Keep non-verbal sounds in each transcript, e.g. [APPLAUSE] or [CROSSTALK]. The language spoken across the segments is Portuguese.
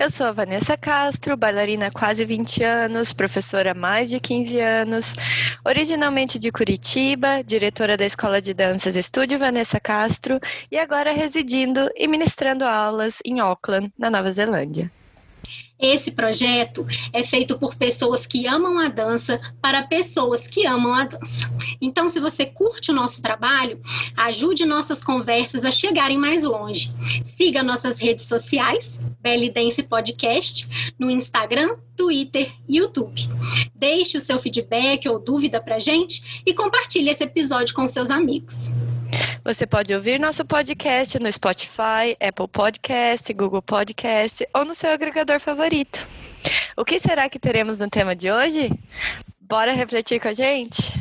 Eu sou a Vanessa Castro, bailarina há quase 20 anos, professora há mais de 15 anos, originalmente de Curitiba, diretora da Escola de Danças Estúdio Vanessa Castro e agora residindo e ministrando aulas em Auckland, na Nova Zelândia. Esse projeto é feito por pessoas que amam a dança para pessoas que amam a dança. Então, se você curte o nosso trabalho, ajude nossas conversas a chegarem mais longe. Siga nossas redes sociais, Belly Dance Podcast, no Instagram, Twitter e YouTube. Deixe o seu feedback ou dúvida para gente e compartilhe esse episódio com seus amigos. Você pode ouvir nosso podcast no Spotify, Apple Podcast, Google Podcast ou no seu agregador favorito. O que será que teremos no tema de hoje? Bora refletir com a gente?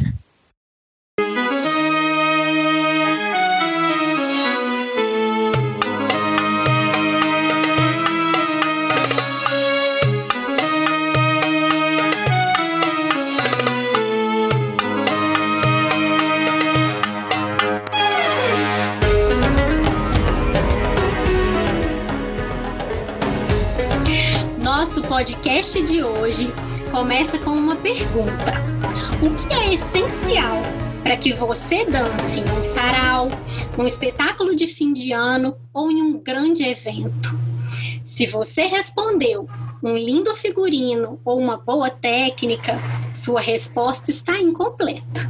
Podcast de hoje começa com uma pergunta: O que é essencial para que você dance em um sarau, num espetáculo de fim de ano ou em um grande evento? Se você respondeu um lindo figurino ou uma boa técnica, sua resposta está incompleta.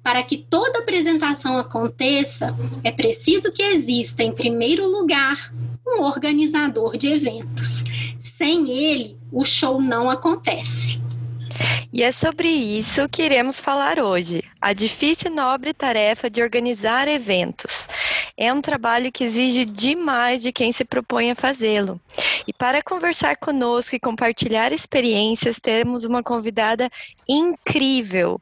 Para que toda apresentação aconteça, é preciso que exista, em primeiro lugar, um organizador de eventos. Sem ele, o show não acontece. E é sobre isso que iremos falar hoje. A difícil e nobre tarefa de organizar eventos. É um trabalho que exige demais de quem se propõe a fazê-lo. E para conversar conosco e compartilhar experiências, temos uma convidada incrível.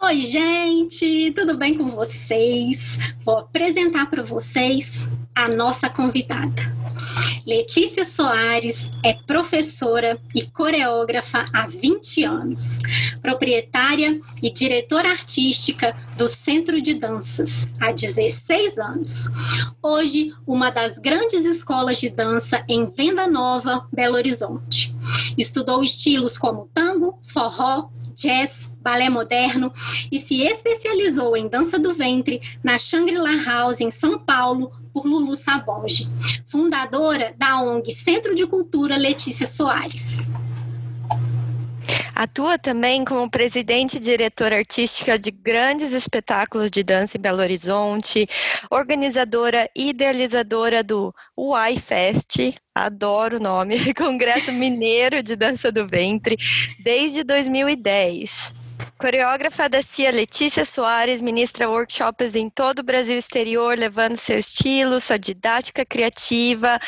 Oi, gente, tudo bem com vocês? Vou apresentar para vocês a nossa convidada. Letícia Soares é professora e coreógrafa há 20 anos, proprietária e diretora artística do Centro de Danças há 16 anos. Hoje, uma das grandes escolas de dança em Venda Nova, Belo Horizonte. Estudou estilos como tango, forró, jazz, balé moderno e se especializou em dança do ventre na Shangri-La House em São Paulo por Lulu Sabonge, fundadora da ONG Centro de Cultura Letícia Soares. Atua também como presidente e diretora artística de grandes espetáculos de dança em Belo Horizonte, organizadora e idealizadora do UAI Fest, adoro o nome, [LAUGHS] Congresso Mineiro de Dança do Ventre, desde 2010. Coreógrafa da CIA Letícia Soares ministra workshops em todo o Brasil exterior, levando seu estilo, sua didática criativa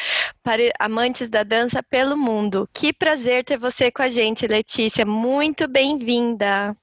para amantes da dança pelo mundo. Que prazer ter você com a gente, Letícia. Muito bem-vinda.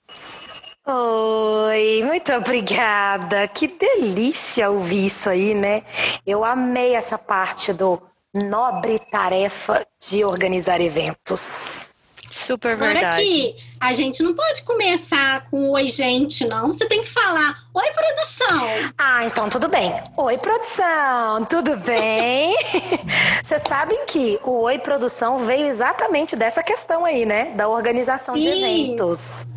Oi, muito obrigada. Que delícia ouvir isso aí, né? Eu amei essa parte do nobre tarefa de organizar eventos. Super verdade. Agora aqui, a gente não pode começar com oi, gente, não. Você tem que falar oi, produção. Ah, então tudo bem. Oi, produção, tudo bem? [LAUGHS] Vocês sabem que o oi, produção veio exatamente dessa questão aí, né? Da organização Sim. de eventos.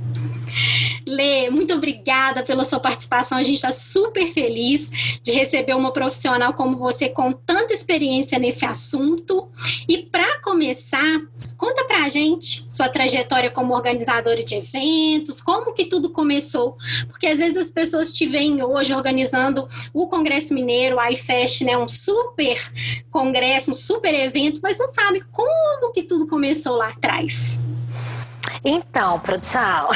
Lê, muito obrigada pela sua participação. A gente está super feliz de receber uma profissional como você com tanta experiência nesse assunto. E para começar, conta para a gente sua trajetória como organizadora de eventos, como que tudo começou. Porque às vezes as pessoas te veem hoje organizando o Congresso Mineiro, o iFest, né, um super congresso, um super evento, mas não sabe como que tudo começou lá atrás. Então, produção,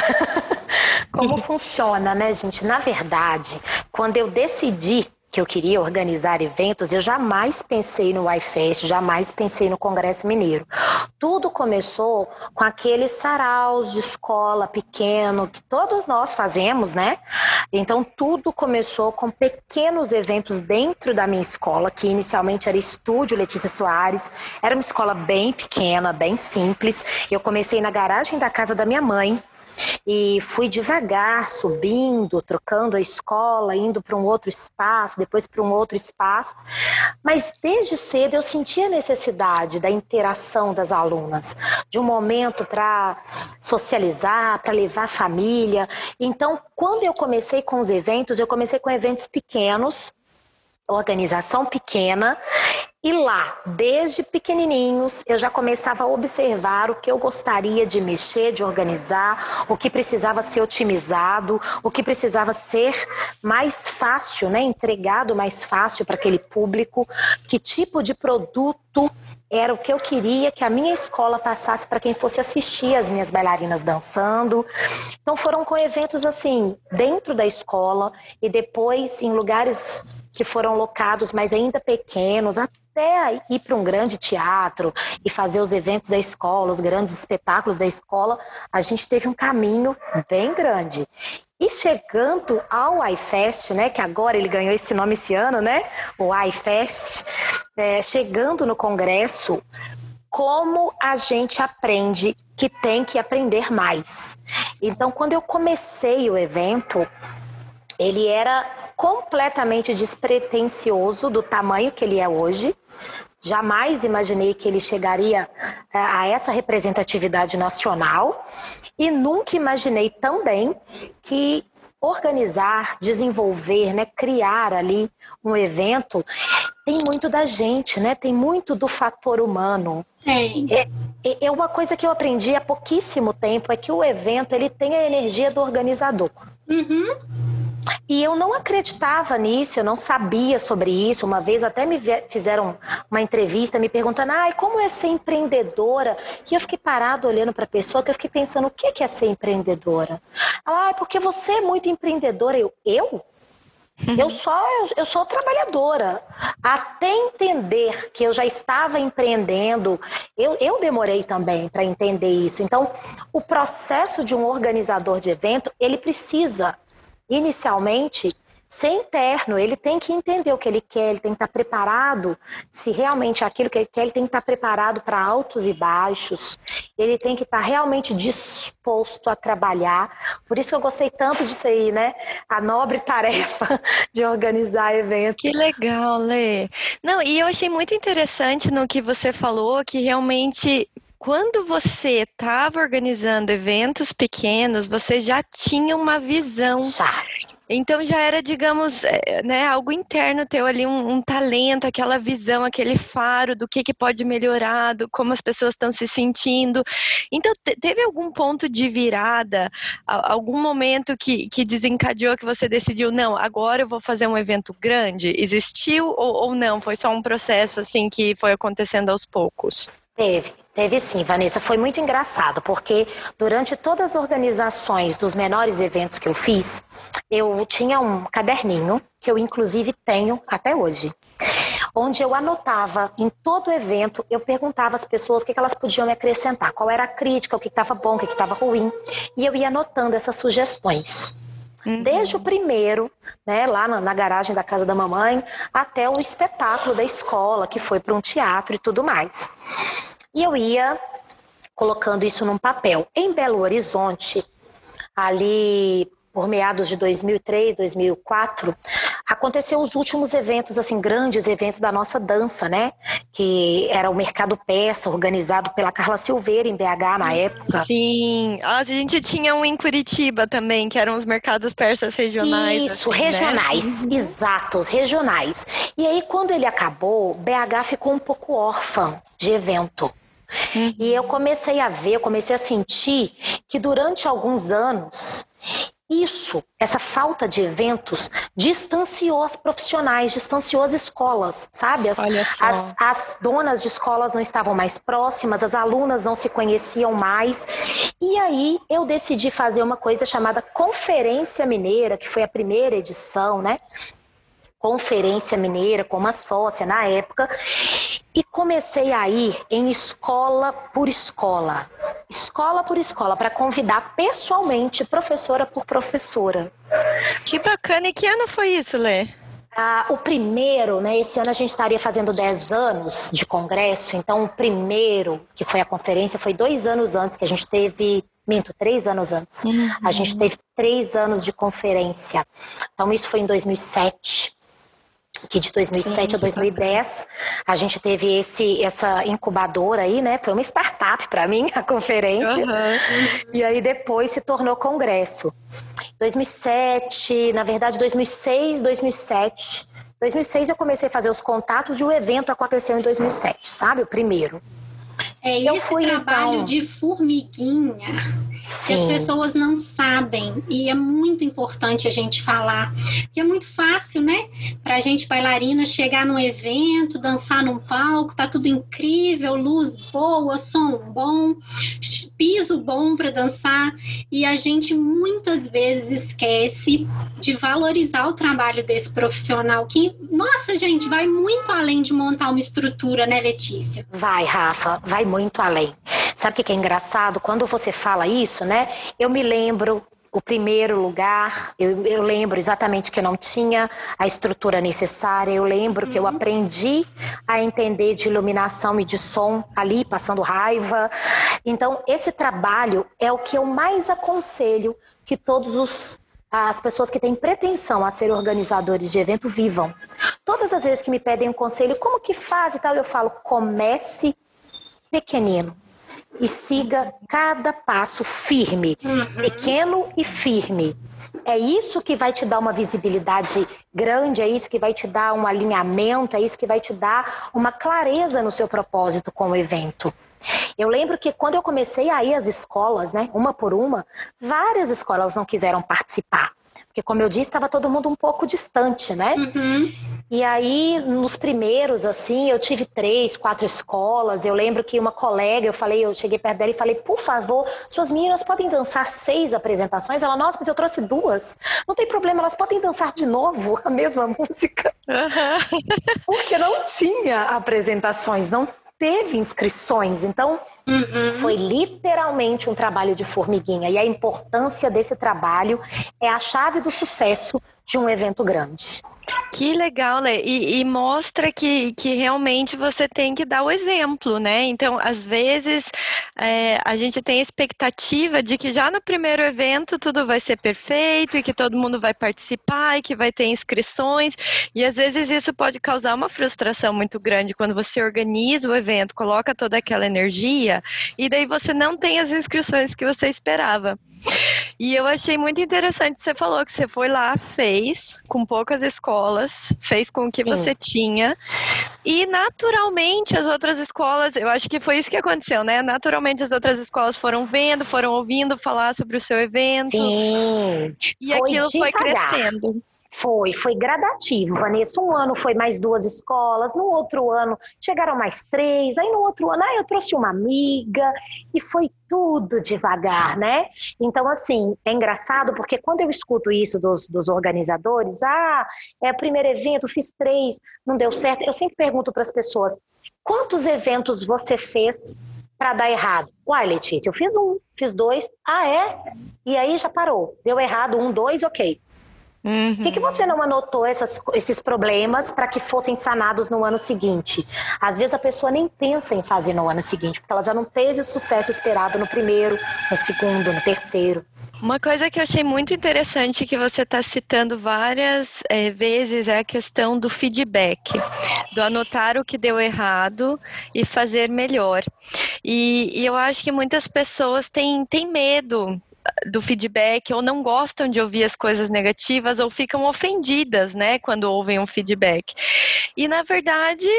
[LAUGHS] como funciona, né, gente? Na verdade, quando eu decidi que eu queria organizar eventos, eu jamais pensei no iFest, jamais pensei no Congresso Mineiro. Tudo começou com aqueles saraus de escola pequeno que todos nós fazemos, né? Então tudo começou com pequenos eventos dentro da minha escola, que inicialmente era Estúdio Letícia Soares. Era uma escola bem pequena, bem simples. Eu comecei na garagem da casa da minha mãe. E fui devagar, subindo, trocando a escola, indo para um outro espaço, depois para um outro espaço. Mas desde cedo eu sentia a necessidade da interação das alunas, de um momento para socializar, para levar a família. Então, quando eu comecei com os eventos, eu comecei com eventos pequenos organização pequena e lá, desde pequenininhos, eu já começava a observar o que eu gostaria de mexer, de organizar, o que precisava ser otimizado, o que precisava ser mais fácil, né, entregado mais fácil para aquele público, que tipo de produto era o que eu queria que a minha escola passasse para quem fosse assistir as minhas bailarinas dançando. Então foram com eventos assim, dentro da escola e depois em lugares que foram locados, mas ainda pequenos, até ir para um grande teatro e fazer os eventos da escola, os grandes espetáculos da escola, a gente teve um caminho bem grande. E chegando ao iFest, né, que agora ele ganhou esse nome esse ano, né, o iFest, é, chegando no congresso, como a gente aprende que tem que aprender mais. Então, quando eu comecei o evento, ele era completamente despretensioso do tamanho que ele é hoje. Jamais imaginei que ele chegaria é, a essa representatividade nacional e nunca imaginei também que organizar, desenvolver, né, criar ali um evento tem muito da gente, né? Tem muito do fator humano. Tem. É, é, é uma coisa que eu aprendi há pouquíssimo tempo é que o evento ele tem a energia do organizador. Uhum. E eu não acreditava nisso, eu não sabia sobre isso. Uma vez até me fizeram uma entrevista me perguntando, ai, como é ser empreendedora? E eu fiquei parado olhando para a pessoa, que eu fiquei pensando, o que é ser empreendedora? Ela, ah, porque você é muito empreendedora. Eu, eu? Eu só eu, eu, sou trabalhadora. Até entender que eu já estava empreendendo, eu, eu demorei também para entender isso. Então, o processo de um organizador de evento, ele precisa inicialmente ser interno, ele tem que entender o que ele quer, ele tem que estar preparado, se realmente é aquilo que ele quer, ele tem que estar preparado para altos e baixos, ele tem que estar realmente disposto a trabalhar. Por isso que eu gostei tanto disso aí, né? A nobre tarefa [LAUGHS] de organizar eventos. Que legal, Lê. Não, e eu achei muito interessante no que você falou, que realmente quando você estava organizando eventos pequenos, você já tinha uma visão. Já. Então já era, digamos, é, né, algo interno teu ali, um, um, talento, aquela visão, aquele faro do que, que pode melhorar, do como as pessoas estão se sentindo. Então, teve algum ponto de virada, algum momento que, que desencadeou que você decidiu, não, agora eu vou fazer um evento grande? Existiu ou, ou não? Foi só um processo assim que foi acontecendo aos poucos? Teve. Teve sim, Vanessa. Foi muito engraçado, porque durante todas as organizações dos menores eventos que eu fiz, eu tinha um caderninho, que eu inclusive tenho até hoje, onde eu anotava em todo evento, eu perguntava às pessoas o que elas podiam me acrescentar, qual era a crítica, o que estava bom, o que estava ruim, e eu ia anotando essas sugestões. Uhum. Desde o primeiro, né, lá na, na, garagem da casa da mamãe, até o espetáculo da escola, que foi para um teatro e tudo mais. E eu ia colocando isso num papel. Em Belo Horizonte, ali por meados de 2003, 2004, aconteceu os últimos eventos, assim, grandes eventos da nossa dança, né? Que era o Mercado Peça, organizado pela Carla Silveira, em BH, na época. Sim, a gente tinha um em Curitiba também, que eram os mercados persas regionais. Isso, assim, né? regionais, né? exatos, regionais. E aí, quando ele acabou, BH ficou um pouco órfã de evento. Uhum. E eu comecei a ver, comecei a sentir que durante alguns anos isso, essa falta de eventos, distanciou as profissionais, distanciou as escolas, sabe? As, as, as, donas de escolas não estavam mais próximas, as alunas não se conheciam mais. E aí eu decidi fazer uma coisa chamada Conferência Mineira, que foi a primeira edição, né? Conferência Mineira, com uma sócia na época, e comecei a ir em escola por escola, escola por escola, para convidar pessoalmente, professora por professora. Que bacana! E que ano foi isso, Lê? Ah, o primeiro, né? Esse ano a gente estaria fazendo 10 anos de congresso, então o primeiro, que foi a conferência, foi dois anos antes, que a gente teve. Minto, três anos antes. Uhum. A gente teve três anos de conferência. Então, isso foi em 2007 que de 2007 Sim, a 2010 a gente teve esse essa incubadora aí, né? Foi uma startup para mim a conferência. Uhum. E aí depois se tornou congresso. 2007, na verdade 2006, 2007. 2006 eu comecei a fazer os contatos e o evento aconteceu em 2007, sabe? O primeiro. É eu esse fui, trabalho então... de formiguinha Sim. as pessoas não sabem e é muito importante a gente falar. Que é muito fácil, né? Para a gente bailarina chegar num evento, dançar num palco, tá tudo incrível, luz boa, som bom, piso bom para dançar e a gente muitas vezes esquece de valorizar o trabalho desse profissional que, nossa, gente, vai muito além de montar uma estrutura, né, Letícia? Vai, Rafa, vai muito além. Sabe o que é engraçado? Quando você fala isso, né? Eu me lembro o primeiro lugar, eu, eu, lembro exatamente que eu não tinha a estrutura necessária, eu lembro uhum. que eu uhum. aprendi a entender de iluminação e de som ali, passando raiva. Então, esse trabalho é o que eu mais aconselho que todos os as pessoas que têm pretensão a ser organizadores de evento vivam. Todas as vezes que me pedem um conselho, como que faz e tal, eu falo, comece pequenino e siga cada passo firme, uhum. pequeno e firme. É isso que vai te dar uma visibilidade grande, é isso que vai te dar um alinhamento, é isso que vai te dar uma clareza no seu propósito com o evento. Eu lembro que quando eu comecei a ir às escolas, né, uma por uma, várias escolas não quiseram participar. Porque, como eu disse, estava todo mundo um pouco distante, né? Uhum. E aí, nos primeiros, assim, eu tive três, quatro escolas. Eu lembro que uma colega, eu falei, eu cheguei perto dela e falei, por favor, suas meninas podem dançar seis apresentações? Ela, nossa, mas eu trouxe duas. Não tem problema, elas podem dançar de novo [LAUGHS] a mesma música. Uhum. Porque não tinha apresentações, não teve inscrições. Então, uhum. foi literalmente um trabalho de formiguinha. E a importância desse trabalho é a chave do sucesso de um evento grande. Que legal, Lê. E, e, mostra que, que realmente você tem que dar o exemplo, né? Então, às vezes, é, a gente tem a expectativa de que já no primeiro evento tudo vai ser perfeito e que todo mundo vai participar e que vai ter inscrições. E às vezes isso pode causar uma frustração muito grande quando você organiza o evento, coloca toda aquela energia e daí você não tem as inscrições que você esperava. E eu achei muito interessante, você falou que você foi lá, fez, com poucas escolas, fez com o que Sim. você tinha. E naturalmente as outras escolas, eu acho que foi isso que aconteceu, né? Naturalmente as outras escolas foram vendo, foram ouvindo falar sobre o seu evento. Sim. E foi aquilo foi crescendo. Foi, foi gradativo, Vanessa. Um ano foi mais duas escolas, no outro ano chegaram mais três, aí no outro ano, ah, eu trouxe uma amiga, e foi tudo devagar, né? Então, assim, é engraçado porque quando eu escuto isso dos, dos organizadores, ah, é o primeiro evento, fiz três, não deu certo, eu sempre pergunto para as pessoas: quantos eventos você fez para dar errado? Uai, Letícia, eu fiz um, fiz dois, ah, é? E aí já parou, deu errado, um, dois, ok. Uhum. Por que, que você não anotou essas, esses problemas para que fossem sanados no ano seguinte? Às vezes a pessoa nem pensa em fazer no ano seguinte, porque ela já não teve o sucesso esperado no primeiro, no segundo, no terceiro. Uma coisa que eu achei muito interessante que você está citando várias é, vezes é a questão do feedback, do anotar o que deu errado e fazer melhor. E, e eu acho que muitas pessoas têm, têm medo do feedback ou não gostam de ouvir as coisas negativas ou ficam ofendidas, né, quando ouvem um feedback. E na verdade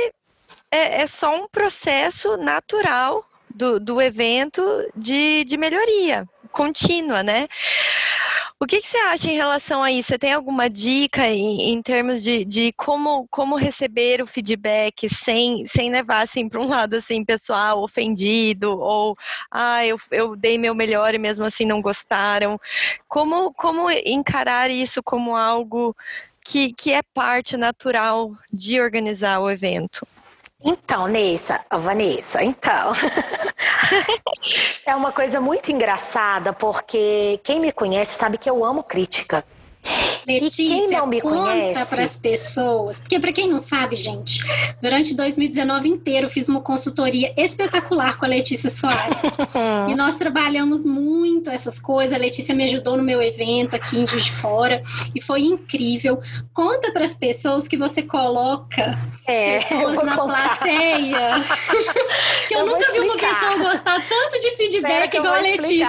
é, é só um processo natural do, do evento de, de melhoria contínua, né? O que, que, você acha em relação a isso? Você tem alguma dica em, em termos de, de, como, como receber o feedback sem, sem levar assim para um lado assim pessoal, ofendido ou ah eu, eu dei meu melhor e mesmo assim não gostaram? Como como encarar isso como algo que, que é parte natural de organizar o evento? Então, Nessa, Vanessa, então. [LAUGHS] [LAUGHS] é uma coisa muito engraçada, porque quem me conhece sabe que eu amo crítica. Letícia, e quem não me conta para as pessoas, porque para quem não sabe, gente, durante 2019 inteiro fiz uma consultoria espetacular com a Letícia Soares. [LAUGHS] e nós trabalhamos muito essas coisas. A Letícia me ajudou no meu evento aqui em Juiz de Fora e foi incrível. Conta para as pessoas que você coloca é, [LAUGHS] pessoas na contar. plateia. [LAUGHS] que eu, eu nunca vi uma pessoa gostar tanto de feedback igual a Letícia.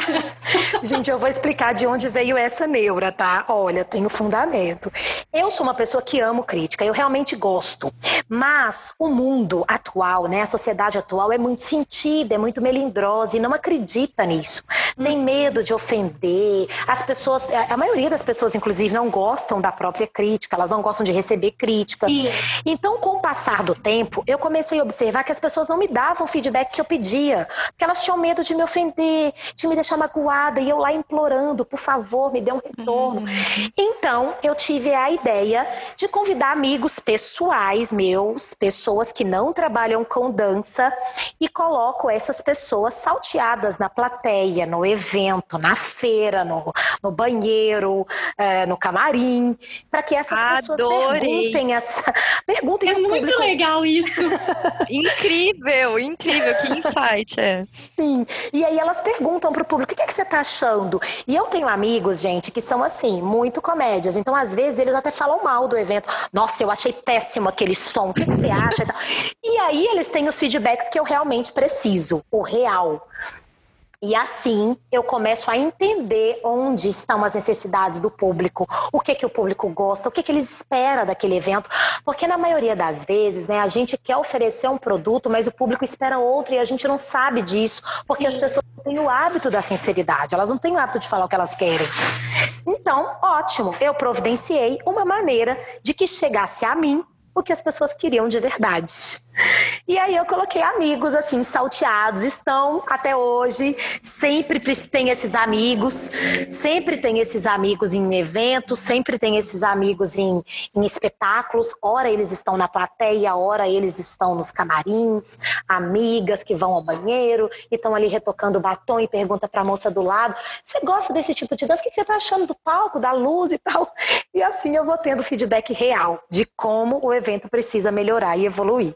gente, eu vou explicar de onde veio essa neura, tá? Olha, tenho fundamento. Eu sou uma pessoa que amo crítica, eu realmente gosto. Mas o mundo atual, né, a sociedade atual é muito sentida, é muito melindrosa e não acredita nisso. Tem uhum. medo de ofender. As pessoas, a maioria das pessoas, inclusive, não gostam da própria crítica, elas não gostam de receber crítica. Sim. Então, com o passar do tempo, eu comecei a observar que as pessoas não me davam o feedback que eu pedia, porque elas tinham medo de me ofender, de me deixar magoada, e eu lá implorando, por favor, me dê um retorno. Uhum. Então, eu tive a ideia de convidar amigos pessoais meus, pessoas que não trabalham com dança, e coloco essas pessoas salteadas na plateia, no evento, na feira, no, no banheiro, é, no camarim, para que essas Adorei. pessoas perguntem, as, [LAUGHS] perguntem é muito público. legal isso. [LAUGHS] incrível, incrível, que insight é. Sim, e aí elas perguntam para o público, o que, é que você está achando? E eu tenho amigos, gente, que são assim, muito então às vezes eles até falam mal do evento. Nossa, eu achei péssimo aquele som, o que, que você acha? E aí eles têm os feedbacks que eu realmente preciso, o real. E assim eu começo a entender onde estão as necessidades do público, o que que o público gosta, o que que ele espera daquele evento, porque na maioria das vezes, né, a gente quer oferecer um produto, mas o público espera outro e a gente não sabe disso, porque Sim. as pessoas não têm o hábito da sinceridade, elas não têm o hábito de falar o que elas querem. Então, ótimo, eu providenciei uma maneira de que chegasse a mim o que as pessoas queriam de verdade. E aí eu coloquei amigos assim, salteados, estão até hoje, sempre tem esses amigos, sempre tem esses amigos em eventos, sempre tem esses amigos em, em espetáculos, ora eles estão na plateia, ora eles estão nos camarins, amigas que vão ao banheiro e estão ali retocando batom e pergunta para a moça do lado, você gosta desse tipo de dança? O que você está achando do palco, da luz e tal? E assim eu vou tendo feedback real de como o evento precisa melhorar e evoluir.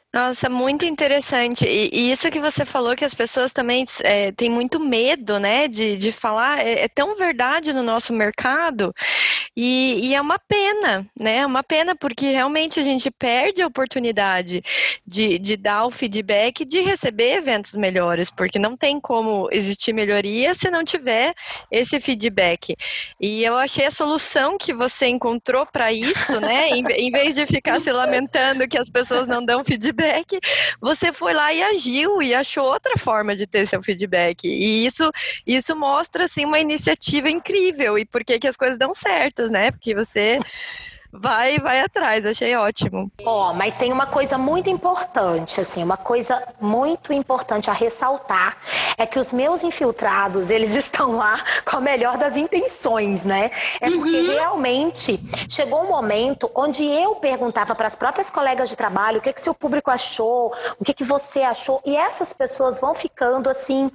Nossa, muito interessante. E, e, isso que você falou, que as pessoas também é, têm muito medo, né, de, de falar, é, é tão verdade no nosso mercado. E, e, é uma pena, né? É uma pena porque realmente a gente perde a oportunidade de, de dar o feedback, de receber eventos melhores, porque não tem como existir melhoria se não tiver esse feedback. E eu achei a solução que você encontrou para isso, né? Em, em vez de ficar se lamentando que as pessoas não dão feedback feedback, você foi lá e agiu e achou outra forma de ter seu feedback. E isso, isso mostra assim uma iniciativa incrível e por que, que as coisas dão certos, né? Porque você vai, vai atrás, achei ótimo. Ó, oh, mas tem uma coisa muito importante, assim, uma coisa muito importante a ressaltar é que os meus infiltrados, eles [LAUGHS] estão lá com a melhor das intenções, né? É uhum. porque realmente chegou um momento onde eu perguntava para as próprias colegas de trabalho o que que seu público achou, o que que você achou, e essas pessoas vão ficando assim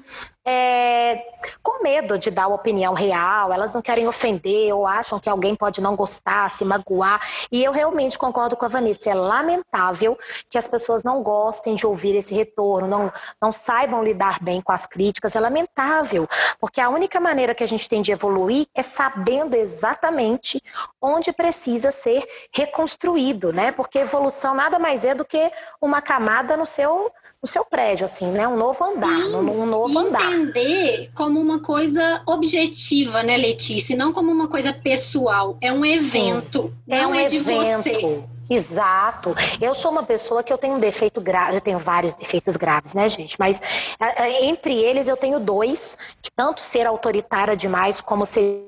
é, com medo de dar opinião real, elas não querem ofender ou acham que alguém pode não gostar, se magoar. E eu realmente concordo com a Vanessa. É lamentável que as pessoas não gostem de ouvir esse retorno, não, não saibam lidar bem com as críticas. É lamentável, porque a única maneira que a gente tem de evoluir é sabendo exatamente onde precisa ser reconstruído, né? Porque evolução nada mais é do que uma camada no seu no seu prédio, assim, né? Um novo andar, Sim, um novo andar. Entender como uma coisa objetiva, né, Letícia? Não como uma coisa pessoal. É um evento. Sim, é um é evento. Exato. Eu sou uma pessoa que eu tenho um defeito grave, eu tenho vários defeitos graves, né, gente? Mas é, é, entre eles eu tenho dois, que tanto ser autoritária demais como ser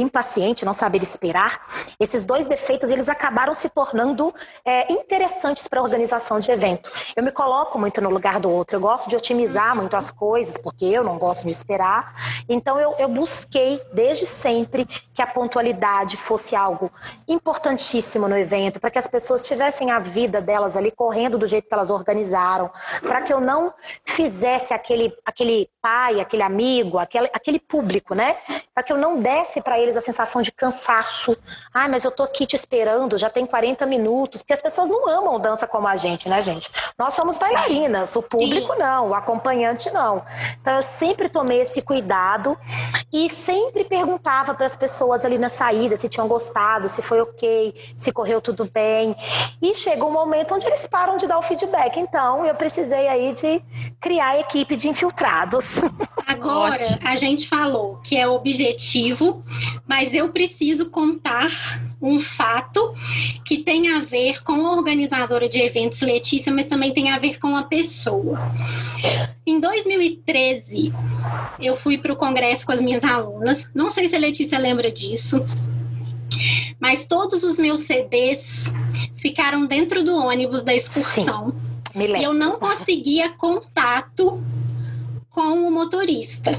impaciente, não saber esperar, esses dois defeitos eles acabaram se tornando é, interessantes para a organização de evento. Eu me coloco muito no lugar do outro, eu gosto de otimizar muito as coisas, porque eu não gosto de esperar. Então eu, eu busquei desde sempre que a pontualidade fosse algo importantíssimo no evento, para que as pessoas tivessem a vida delas ali correndo do jeito que elas organizaram, para que eu não fizesse aquele, aquele pai, aquele amigo, aquele, aquele público, né? Para que eu não desse para eles a sensação de cansaço. Ah, mas eu tô aqui te esperando, já tem 40 minutos. Porque as pessoas não amam dança como a gente, né, gente? Nós somos bailarinas, o público Sim. não, o acompanhante não. Então eu sempre tomei esse cuidado e sempre perguntava para as pessoas ali na saída se tinham gostado, se foi ok, se correu tudo bem. E chega um momento onde eles param de dar o feedback. Então eu precisei aí de criar a equipe de infiltrados. [LAUGHS] Agora a gente falou que é objetivo, mas eu preciso contar um fato que tem a ver com a organizadora de eventos Letícia, mas também tem a ver com a pessoa. Em 2013, eu fui para o congresso com as minhas alunas. Não sei se a Letícia lembra disso, mas todos os meus CDs ficaram dentro do ônibus da excursão. Sim, e eu não conseguia contato com o motorista.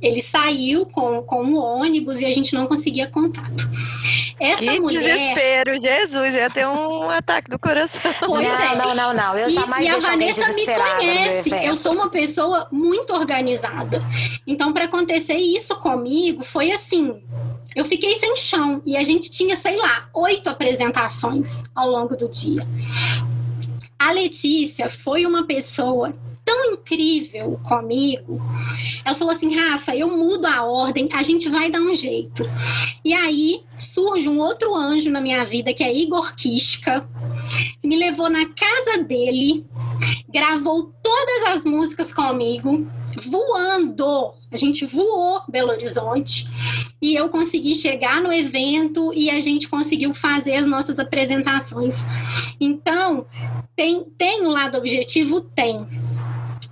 Ele saiu com, com o ônibus e a gente não conseguia contato. Essa que mulher... desespero, Jesus, ia ter um [LAUGHS] ataque do coração. Pois não, é. não, não, não, eu jamais e, e a Vanessa me conhece, eu sou uma pessoa muito organizada. Então, para acontecer isso comigo, foi assim, eu fiquei sem chão e a gente tinha, sei lá, oito apresentações ao longo do dia. A Letícia foi uma pessoa tão incrível comigo. Ela falou assim: Rafa, eu mudo a ordem, a gente vai dar um jeito. E aí surge um outro anjo na minha vida, que é Igor Kishka, que me levou na casa dele, gravou todas as músicas comigo, voando. A gente voou Belo Horizonte e eu consegui chegar no evento e a gente conseguiu fazer as nossas apresentações. Então, tem, tem um lado objetivo? Tem.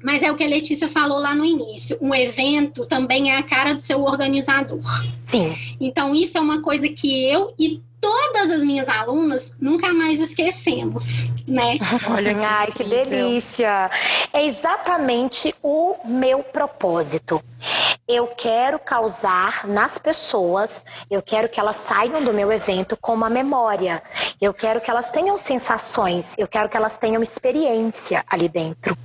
Mas é o que a Letícia falou lá no início. Um evento também é a cara do seu organizador. Sim. Então, isso é uma coisa que eu e todas as minhas alunas nunca mais esquecemos, né? [LAUGHS] Olha, que ai, que delícia! É exatamente o meu propósito. Eu quero causar nas pessoas, eu quero que elas saiam do meu evento com uma memória. Eu quero que elas tenham sensações, eu quero que elas tenham experiência ali dentro.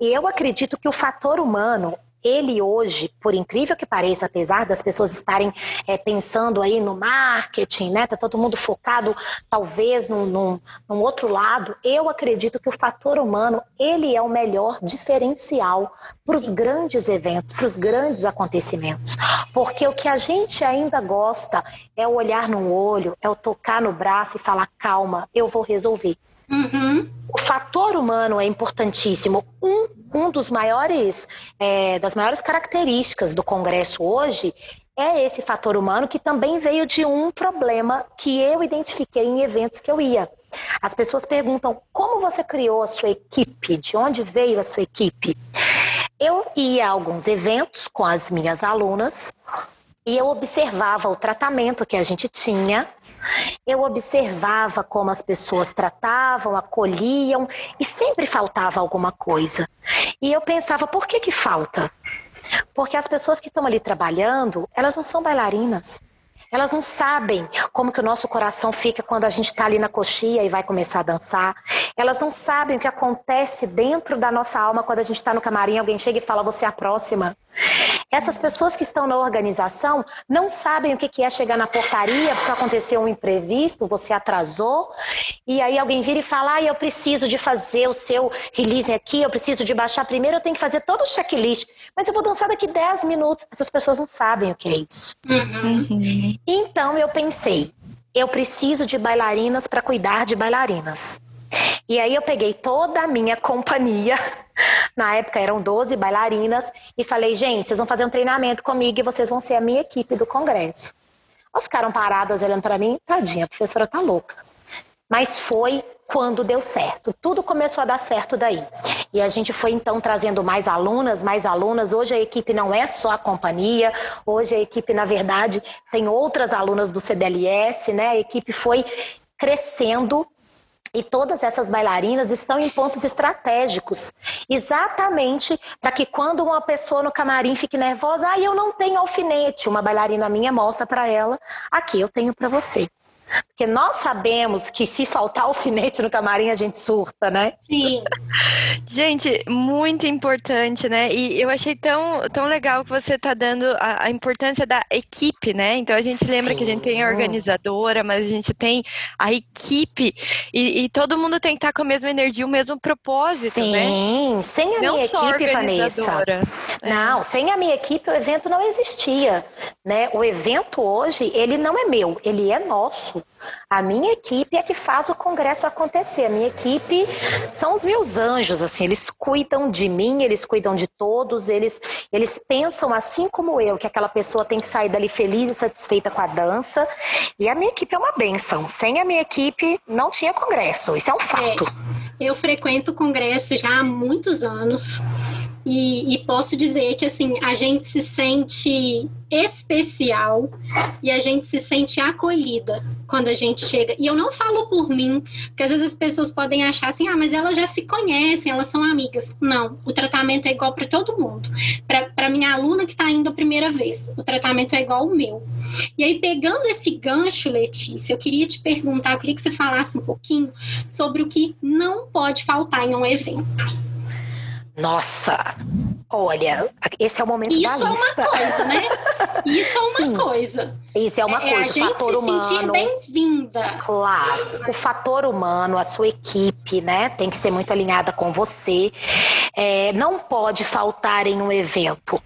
Eu acredito que o fator humano ele hoje, por incrível que pareça, apesar das pessoas estarem é, pensando aí no marketing, né? Tá todo mundo focado talvez num, num, num, outro lado. Eu acredito que o fator humano ele é o melhor diferencial para os grandes eventos, para os grandes acontecimentos, porque o que a gente ainda gosta é o olhar no olho, é o tocar no braço e falar calma, eu vou resolver. Uhum. O fator humano é importantíssimo. Um, um dos maiores, é, das maiores características do Congresso hoje é esse fator humano que também veio de um problema que eu identifiquei em eventos que eu ia. As pessoas perguntam como você criou a sua equipe, de onde veio a sua equipe. Eu ia a alguns eventos com as minhas alunas e eu observava o tratamento que a gente tinha eu observava como as pessoas tratavam, acolhiam e sempre faltava alguma coisa. E eu pensava, por que que falta? Porque as pessoas que estão ali trabalhando, elas não são bailarinas. Elas não sabem como que o nosso coração fica quando a gente está ali na coxia e vai começar a dançar. Elas não sabem o que acontece dentro da nossa alma quando a gente está no camarim, alguém chega e fala, você é a próxima. Essas pessoas que estão na organização não sabem o que é chegar na portaria porque aconteceu um imprevisto, você atrasou, e aí alguém vira e fala: ah, eu preciso de fazer o seu release aqui, eu preciso de baixar primeiro, eu tenho que fazer todo o checklist, mas eu vou dançar daqui 10 minutos. Essas pessoas não sabem o que é isso. Uhum. Então eu pensei: eu preciso de bailarinas para cuidar de bailarinas. E aí eu peguei toda a minha companhia, na época eram 12 bailarinas, e falei, gente, vocês vão fazer um treinamento comigo e vocês vão ser a minha equipe do congresso. Elas ficaram paradas olhando para mim, tadinha, a professora tá louca. Mas foi quando deu certo. Tudo começou a dar certo daí. E a gente foi então trazendo mais alunas, mais alunas. Hoje a equipe não é só a companhia, hoje a equipe, na verdade, tem outras alunas do CDLS, né? A equipe foi crescendo e todas essas bailarinas estão em pontos estratégicos, exatamente para que quando uma pessoa no camarim fique nervosa, ah, eu não tenho alfinete, uma bailarina minha mostra para ela, aqui eu tenho para você. Porque nós sabemos que se faltar alfinete no camarim, a gente surta, né? Sim. gente, muito importante, né? E eu achei tão, tão legal que você está dando a, a, importância da equipe, né? Então a gente lembra Sim. que a gente tem a organizadora, mas a gente tem a equipe e, e todo mundo tem que estar com a mesma energia, o mesmo propósito, Sim. né? Sim, sem a não minha equipe, Vanessa. É. Não, sem a minha equipe o evento não existia, né? O evento hoje, ele não é meu, ele é nosso. A minha equipe é que faz o congresso acontecer. A minha equipe são os meus anjos, assim, eles cuidam de mim, eles cuidam de todos, eles, eles pensam assim como eu, que aquela pessoa tem que sair dali feliz e satisfeita com a dança. E a minha equipe é uma benção. Sem a minha equipe, não tinha congresso. Isso é um fato. É, eu frequento o congresso já há muitos anos. E, e, posso dizer que assim a gente se sente especial e a gente se sente acolhida quando a gente chega. E eu não falo por mim, porque às vezes as pessoas podem achar assim, ah, mas elas já se conhecem, elas são amigas. Não, o tratamento é igual para todo mundo. Para minha aluna que está indo a primeira vez, o tratamento é igual ao meu. E aí, pegando esse gancho, Letícia, eu queria te perguntar, eu queria que você falasse um pouquinho sobre o que não pode faltar em um evento. Nossa, olha, esse é o momento Isso da lista. Isso é uma coisa, né? [LAUGHS] Isso é uma Sim, coisa. Isso é uma é, coisa, o fator se humano. sentir bem-vinda. Claro, o fator humano, a sua equipe, né, tem que ser muito alinhada com você. É, não pode faltar em um evento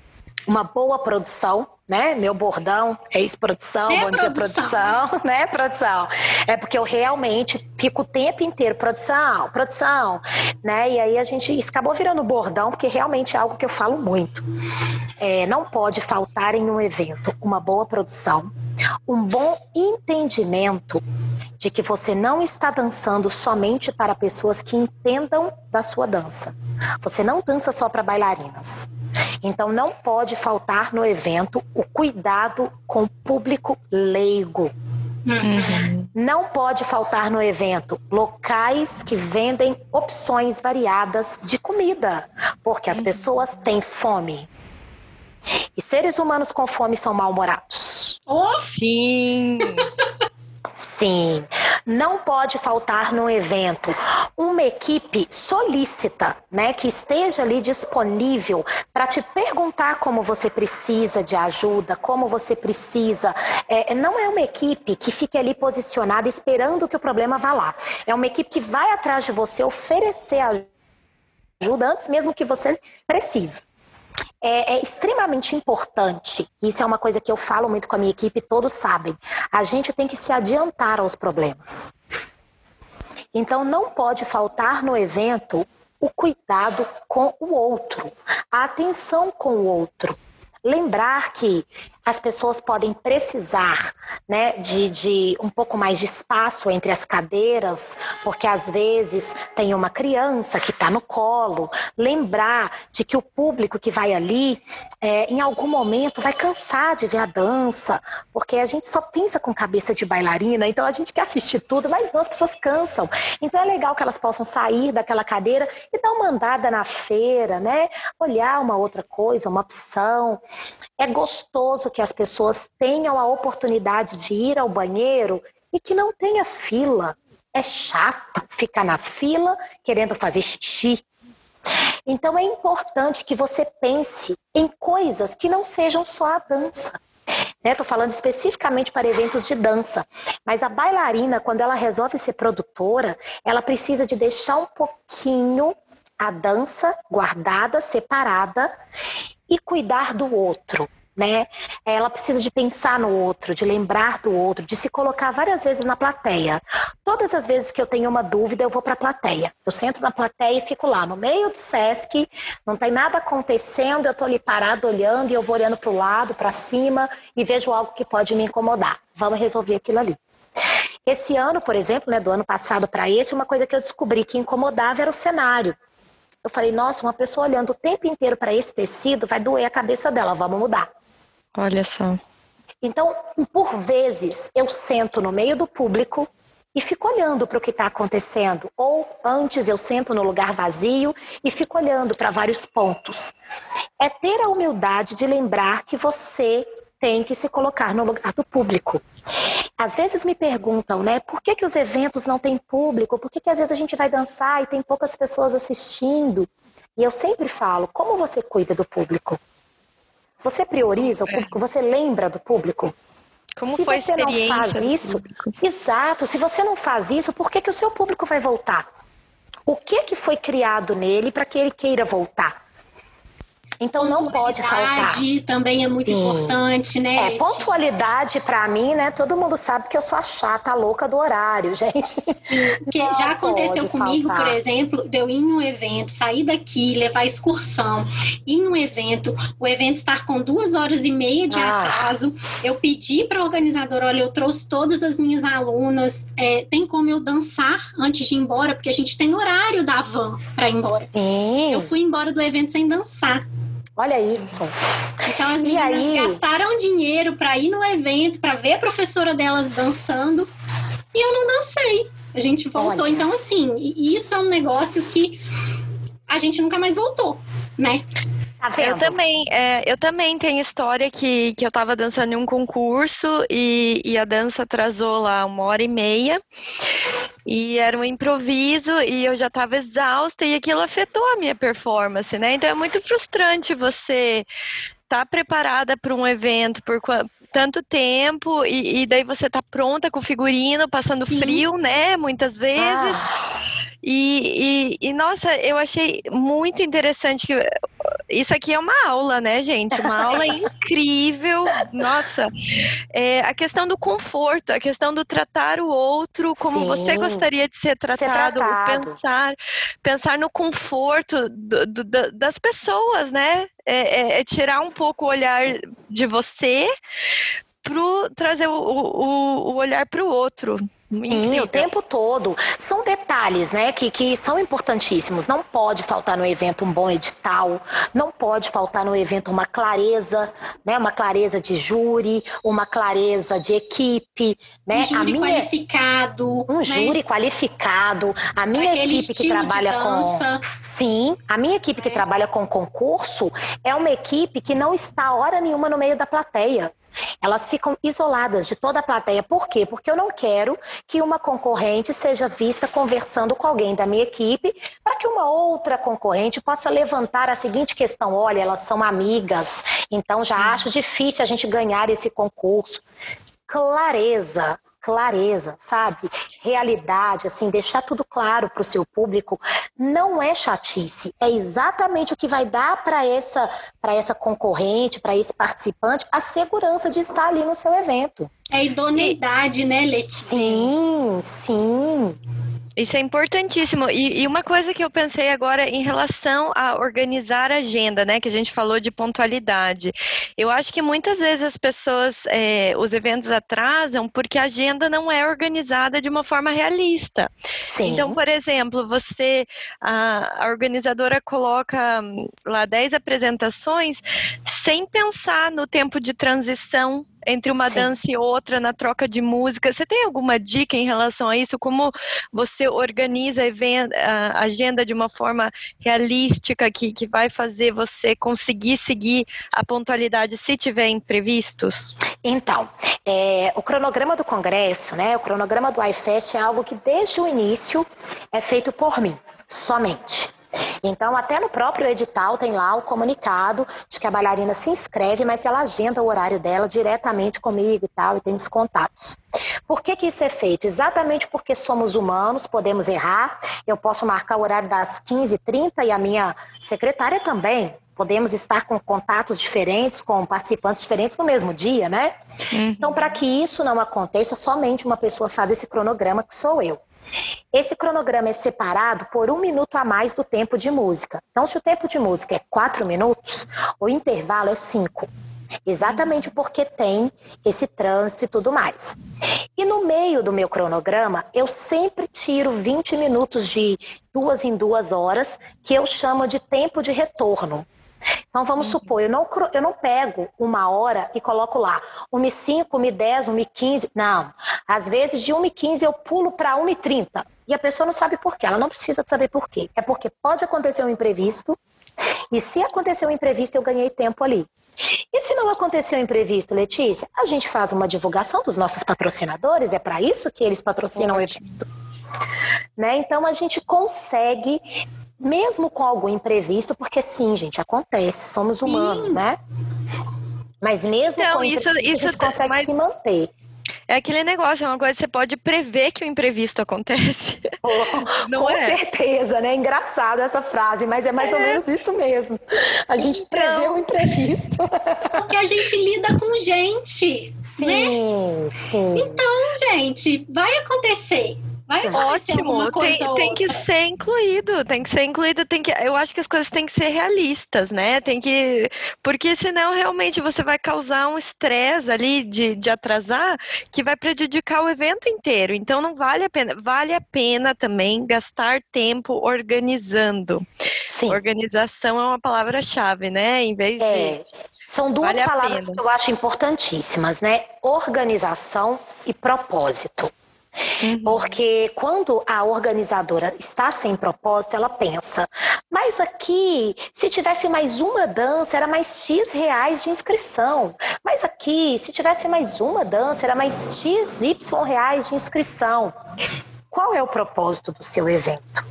uma boa produção, né? Meu bordão é ex-produção, é bom produção. dia produção, [LAUGHS] né, produção? É porque eu realmente fico o tempo inteiro, produção, produção, né? E aí a gente acabou virando bordão, porque realmente é algo que eu falo muito. É, não pode faltar em um evento uma boa produção, um bom entendimento de que você não está dançando somente para pessoas que entendam da sua dança. Você não dança só para bailarinas. Então não pode faltar no evento o cuidado com o público leigo. Uhum. Não pode faltar no evento locais que vendem opções variadas de comida, porque as pessoas têm fome. E seres humanos com fome são mal-humorados. Oh, sim! [LAUGHS] Sim, não pode faltar no evento uma equipe solícita, né, que esteja ali disponível para te perguntar como você precisa de ajuda, como você precisa. É, não é uma equipe que fique ali posicionada esperando que o problema vá lá. É uma equipe que vai atrás de você oferecer ajuda antes mesmo que você precise é, é, extremamente importante. Isso é uma coisa que eu falo muito com a minha equipe, todos sabem. A gente tem que se adiantar aos problemas. Então, não pode faltar no evento o cuidado com o outro, a atenção com o outro. Lembrar que as pessoas podem precisar né, de, de um pouco mais de espaço entre as cadeiras, porque às vezes tem uma criança que está no colo. Lembrar de que o público que vai ali, é, em algum momento, vai cansar de ver a dança, porque a gente só pensa com cabeça de bailarina, então a gente quer assistir tudo, mas não, as pessoas cansam. Então é legal que elas possam sair daquela cadeira e dar uma andada na feira, né? Olhar uma outra coisa, uma opção. É gostoso que as pessoas tenham a oportunidade de ir ao banheiro e que não tenha fila. É chato ficar na fila querendo fazer xixi. Então é importante que você pense em coisas que não sejam só a dança. Estou né? falando especificamente para eventos de dança. Mas a bailarina, quando ela resolve ser produtora, ela precisa de deixar um pouquinho a dança guardada, separada e cuidar do outro. Né? Ela precisa de pensar no outro, de lembrar do outro, de se colocar várias vezes na plateia. Todas as vezes que eu tenho uma dúvida, eu vou para a plateia. Eu sento na plateia e fico lá no meio do SESC, não tem nada acontecendo, eu estou ali parado olhando e eu vou olhando para o lado, para cima e vejo algo que pode me incomodar. Vamos resolver aquilo ali. Esse ano, por exemplo, né, do ano passado para esse, uma coisa que eu descobri que incomodava era o cenário. Eu falei, nossa, uma pessoa olhando o tempo inteiro para esse tecido vai doer a cabeça dela, vamos mudar. Olha só. Então, por vezes, eu sento no meio do público e fico olhando para o que está acontecendo. Ou antes eu sento no lugar vazio e fico olhando para vários pontos. É ter a humildade de lembrar que você tem que se colocar no lugar do público. Às vezes me perguntam, né, por que, que os eventos não têm público? Por que, que às vezes a gente vai dançar e tem poucas pessoas assistindo? E eu sempre falo, como você cuida do público? Você prioriza o é. público? Você lembra do público? Como se você não faz isso, exato, se você não faz isso, por que, que o seu público vai voltar? O que que foi criado nele para que ele queira voltar? Então não pode faltar. também é muito Sim. importante, né? É, pontualidade para mim, né? Todo mundo sabe que eu sou a chata a louca do horário, [LAUGHS] gente. Porque já aconteceu comigo, faltar. por exemplo, de eu ir em um evento, sair daqui, levar excursão, ir em um evento, o evento estar com duas horas e meia de ah. atraso. Eu pedi para a organizadora, olha, eu trouxe todas as minhas alunas, é, tem como eu dançar antes de ir embora, porque a gente tem horário da van para ir embora. Sim. Eu fui embora do evento sem dançar. Olha isso. Então as e aí... gastaram dinheiro para ir no evento, para ver a professora delas dançando, e eu não dancei. A gente voltou. Olha. Então, assim, isso é um negócio que a gente nunca mais voltou, né? Tá eu também, é, eu também tenho história que, que eu estava dançando em um concurso e, e a dança atrasou lá uma hora e meia. E era um improviso e eu já estava exausta e aquilo afetou a minha performance, né? Então é muito frustrante você estar tá preparada para um evento por tanto tempo e, e, daí você tá pronta com o figurino, passando Sim. frio, né? Muitas vezes. Ah. E, e, e, nossa, eu achei muito interessante que isso aqui é uma aula, né, gente? Uma aula incrível. Nossa, é, a questão do conforto, a questão do tratar o outro como Sim. você gostaria de ser tratado, ser tratado. pensar, pensar no conforto do, do, das pessoas, né? É, é, é tirar um pouco o olhar de você para trazer o, o, o olhar para o outro. Sim, Incrível. o tempo todo. São detalhes, né, que, que são importantíssimos. Não pode faltar no evento um bom edital, não pode faltar no evento uma clareza, né, uma clareza de júri, uma clareza de equipe, né? Um júri minha... qualificado. Um né? júri qualificado. A minha Aquele equipe que trabalha com. Sim, a minha equipe que é. trabalha com concurso é uma equipe que não está hora nenhuma no meio da plateia. Elas ficam isoladas de toda a plateia. Por quê? Porque eu não quero que uma concorrente seja vista conversando com alguém da minha equipe, para que uma outra concorrente possa levantar a seguinte questão: olha, elas são amigas, então já acho difícil a gente ganhar esse concurso. Clareza, clareza, sabe? Realidade, assim, deixar tudo claro para o seu público. Não é chatice, é exatamente o que vai dar para essa, essa concorrente, para esse participante, a segurança de estar ali no seu evento. É idoneidade, e... né, Letícia? Sim, sim. Isso é importantíssimo. E, e, uma coisa que eu pensei agora em relação a organizar a agenda, né? Que a gente falou de pontualidade. Eu acho que muitas vezes as pessoas, é, os eventos atrasam porque a agenda não é organizada de uma forma realista. Sim. Então, por exemplo, você, a, a organizadora coloca hum, lá 10 apresentações sem pensar no tempo de transição entre uma Sim. dança e outra na troca de música. Você tem alguma dica em relação a isso? Como você organiza a agenda de uma forma realística que, que vai fazer você conseguir seguir a pontualidade se tiver imprevistos? Então, é, o cronograma do Congresso, né, o cronograma do iFest é algo que desde o início é feito por mim, somente. Então, até no próprio edital tem lá o comunicado de que a bailarina se inscreve, mas ela agenda o horário dela diretamente comigo e tal, e tem os contatos. Por que, que isso é feito? Exatamente porque somos humanos, podemos errar. Eu posso marcar o horário das 15h30 e a minha secretária também. Podemos estar com contatos diferentes, com participantes diferentes no mesmo dia, né? Uhum. Então, para que isso não aconteça, somente uma pessoa faz esse cronograma, que sou eu. Esse cronograma é separado por um minuto a mais do tempo de música. Então, se o tempo de música é quatro minutos, o intervalo é cinco. Exatamente porque tem esse trânsito e tudo mais. E no meio do meu cronograma, eu sempre tiro 20 minutos de duas em duas horas, que eu chamo de tempo de retorno. Então vamos uhum. supor, eu não, eu não pego uma hora e coloco lá 1h05, 1h10, 1h15. Não. Às vezes de 1h15 eu pulo para 1h30. E a pessoa não sabe por quê. Ela não precisa saber por quê. É porque pode acontecer um imprevisto. E se acontecer um imprevisto, eu ganhei tempo ali. E se não aconteceu um imprevisto, Letícia, a gente faz uma divulgação dos nossos patrocinadores, é para isso que eles patrocinam o evento. Né? Então a gente consegue mesmo com algum imprevisto, porque sim, gente, acontece, somos humanos, sim. né? Mas mesmo Não, com isso, isso a gente consegue mas... se manter. É aquele negócio, é uma coisa que você pode prever que o imprevisto acontece. [LAUGHS] Oh, [LAUGHS] Não com é? certeza, né? Engraçado essa frase, mas é mais é. ou menos isso mesmo. A gente então... prevê o imprevisto. [LAUGHS] Porque a gente lida com gente. Sim, né? sim. Então, gente, vai acontecer. Vai, Ótimo, tem, tem que ser incluído, tem que ser incluído, tem que. Eu acho que as coisas têm que ser realistas, né? Tem que. Porque senão realmente você vai causar um estresse ali de, de atrasar que vai prejudicar o evento inteiro. Então não vale a pena. Vale a pena também gastar tempo organizando. Sim. Organização é uma palavra-chave, né? Em vez é. de. São duas vale palavras que eu acho importantíssimas, né? Organização e propósito. Uhum. Porque quando a organizadora está sem propósito, ela pensa, mas aqui, se tivesse mais uma dança, era mais X reais de inscrição. Mas aqui, se tivesse mais uma dança, era mais X, Y reais de inscrição. Qual é o propósito do seu evento?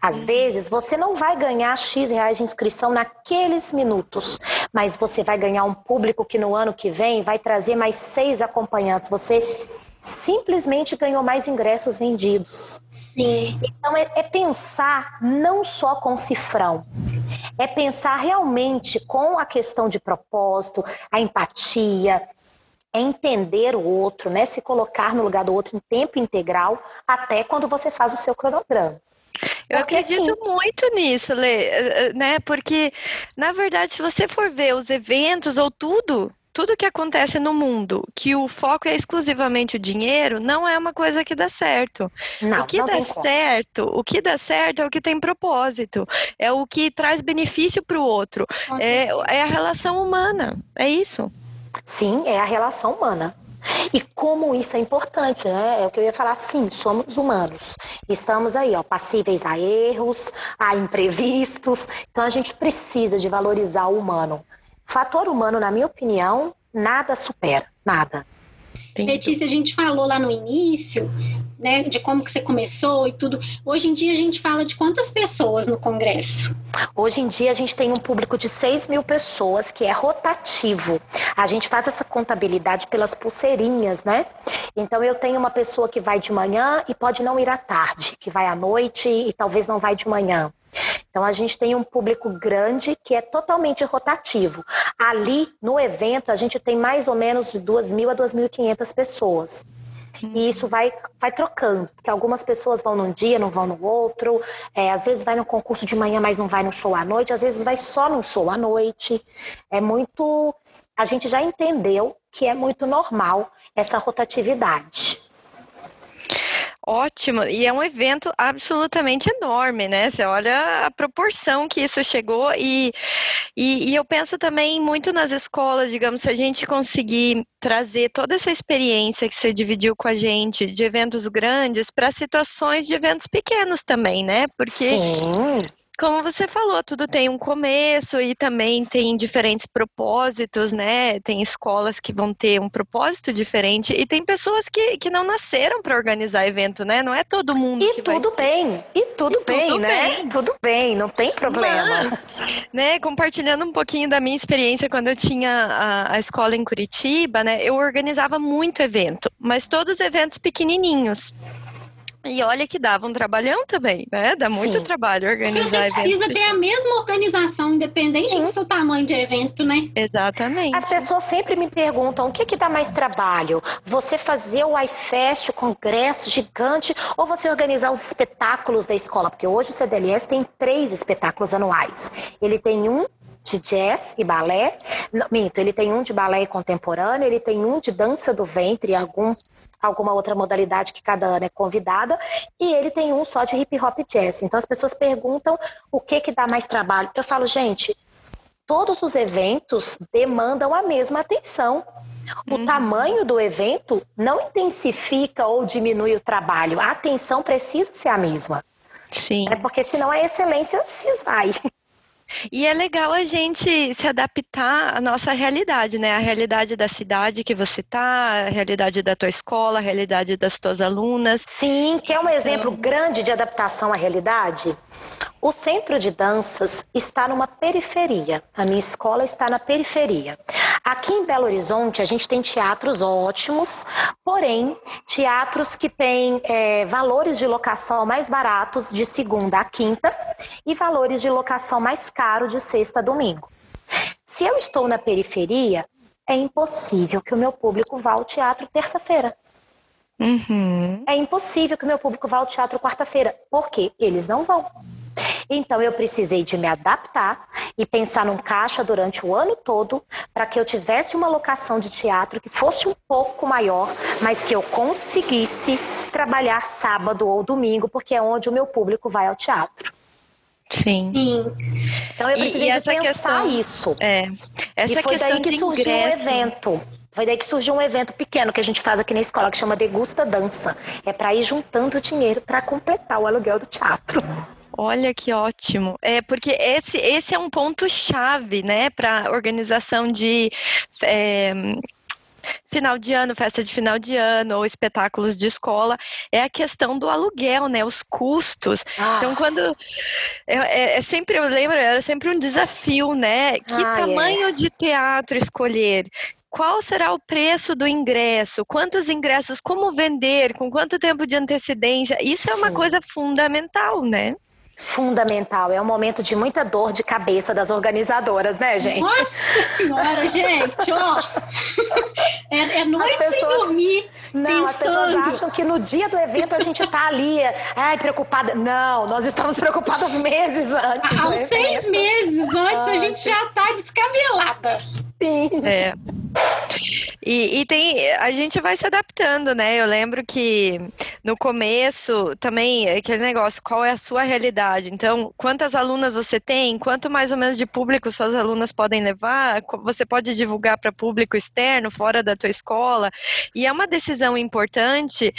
Às uhum. vezes você não vai ganhar X reais de inscrição naqueles minutos, mas você vai ganhar um público que no ano que vem vai trazer mais seis acompanhantes. Você simplesmente ganhou mais ingressos vendidos. Sim. Então é, é, pensar não só com cifrão, é pensar realmente com a questão de propósito, a empatia, é entender o outro, né? Se colocar no lugar do outro em tempo integral, até quando você faz o seu cronograma. Eu Porque, acredito assim, muito nisso, Lê, eh, eh, né? Porque, na verdade, se você for ver os eventos ou tudo tudo que acontece no mundo, que o foco é exclusivamente o dinheiro, não é uma coisa que dá certo. Não, o que não dá certo, o que dá certo é o que tem propósito, é o que traz benefício para o outro, é, é a relação humana, é isso. Sim, é a relação humana. E como isso é importante, né? É o que eu ia falar, sim, somos humanos. Estamos aí, ó, passíveis a erros, a imprevistos. Então a gente precisa de valorizar o humano. Fator humano, na minha opinião, nada supera, nada. Entendi. Letícia, a gente falou lá no início, né, de como que você começou e tudo. Hoje em dia a gente fala de quantas pessoas no congresso? Hoje em dia a gente tem um público de 6 mil pessoas que é rotativo. A gente faz essa contabilidade pelas pulseirinhas, né? Então eu tenho uma pessoa que vai de manhã e pode não ir à tarde, que vai à noite e talvez não vai de manhã. Então a gente tem um público grande que é totalmente rotativo. Ali no evento a gente tem mais ou menos de 2.000 a 2.500 pessoas. E isso vai, vai trocando, porque algumas pessoas vão num dia, não vão no outro, é, às vezes vai no concurso de manhã, mas não vai no show à noite, às vezes vai só no show à noite. É muito. A gente já entendeu que é muito normal essa rotatividade. Ótimo, e é um evento absolutamente enorme, né? Você olha a proporção que isso chegou, e, e, e, eu penso também muito nas escolas, digamos, se a gente conseguir trazer toda essa experiência que você dividiu com a gente de eventos grandes para situações de eventos pequenos também, né? Porque. Sim como você falou, tudo tem um começo e também tem diferentes propósitos, né? Tem escolas que vão ter um propósito diferente e tem pessoas que, que não nasceram para organizar evento, né? Não é todo mundo. E tudo bem, e tudo e bem, tudo né? Bem. Tudo bem, não tem problema. Mas, né? Compartilhando um pouquinho da minha experiência quando eu tinha a, a escola em Curitiba, né? Eu organizava muito evento, mas todos eventos pequenininhos. E olha que dava um trabalhão também, né? Dá muito Sim. trabalho organizar Você precisa ter a mesma organização, independente Sim. do seu tamanho de evento, né? Exatamente. As pessoas sempre me perguntam o que, que dá mais trabalho? Você fazer o iFest, o congresso gigante, ou você organizar os espetáculos da escola? Porque hoje o CDLS tem três espetáculos anuais. Ele tem um de jazz e balé. Não, minto, ele tem um de balé contemporâneo, ele tem um de dança do ventre, algum alguma outra modalidade que cada ano é convidada, e ele tem um só de hip hop jazz. Então as pessoas perguntam o que que dá mais trabalho. Eu falo, gente, todos os eventos demandam a mesma atenção. O uhum. tamanho do evento não intensifica ou diminui o trabalho. A atenção precisa ser a mesma. Sim. É porque senão a excelência se esvai. E é legal a gente se adaptar à nossa realidade, né? A realidade da cidade que você tá, a realidade da tua escola, a realidade das tuas alunas. Sim, que é um exemplo então... grande de adaptação à realidade. O centro de danças está numa periferia. A minha escola está na periferia. Aqui em Belo Horizonte, a gente tem teatros ótimos, porém, teatros que têm é, valores de locação mais baratos de segunda a quinta e valores de locação mais caros de sexta a domingo. Se eu estou na periferia, é impossível que o meu público vá ao teatro terça-feira. Uhum. É impossível que o meu público vá ao teatro quarta-feira. porque Eles não vão. Então eu precisei de me adaptar e pensar num caixa durante o ano todo para que eu tivesse uma locação de teatro que fosse um pouco maior, mas que eu conseguisse trabalhar sábado ou domingo, porque é onde o meu público vai ao teatro. Sim. Sim. Então eu precisei de pensar questão, isso. É. Essa e foi daí que surgiu o um evento. Foi daí que surgiu um evento pequeno que a gente faz aqui na escola que chama Degusta Dança. É para ir juntando dinheiro para completar o aluguel do teatro. Olha que ótimo. É porque esse, esse é um ponto chave, né, para organização de é, final de ano, festa de final de ano ou espetáculos de escola, é a questão do aluguel, né? Os custos. Ah. Então, quando. É, é, é, sempre, eu lembro, era sempre um desafio, né? Que ah, tamanho é. de teatro escolher? qual será o preço do ingresso, quantos ingressos, como vender, com quanto tempo de antecedência. Isso Sim. é uma coisa fundamental, né? Fundamental. É um momento de muita dor de cabeça das organizadoras, né, gente? Nossa senhora, gente, ó. É, é noite pessoas... sem dormir. Não, pensando. as pessoas acham que no dia do evento a gente tá ali, ai, preocupada. Não, nós estamos preocupadas meses antes. Há seis evento. meses antes, antes, a gente já tá descabelada. Sim. É. E, e, tem, a gente vai se adaptando, né? Eu lembro que no começo também aquele negócio, qual é a sua realidade? Então, quantas alunas você tem? Quanto mais ou menos de público suas alunas podem levar? Você pode divulgar para público externo, fora da tua escola? E é uma decisão importante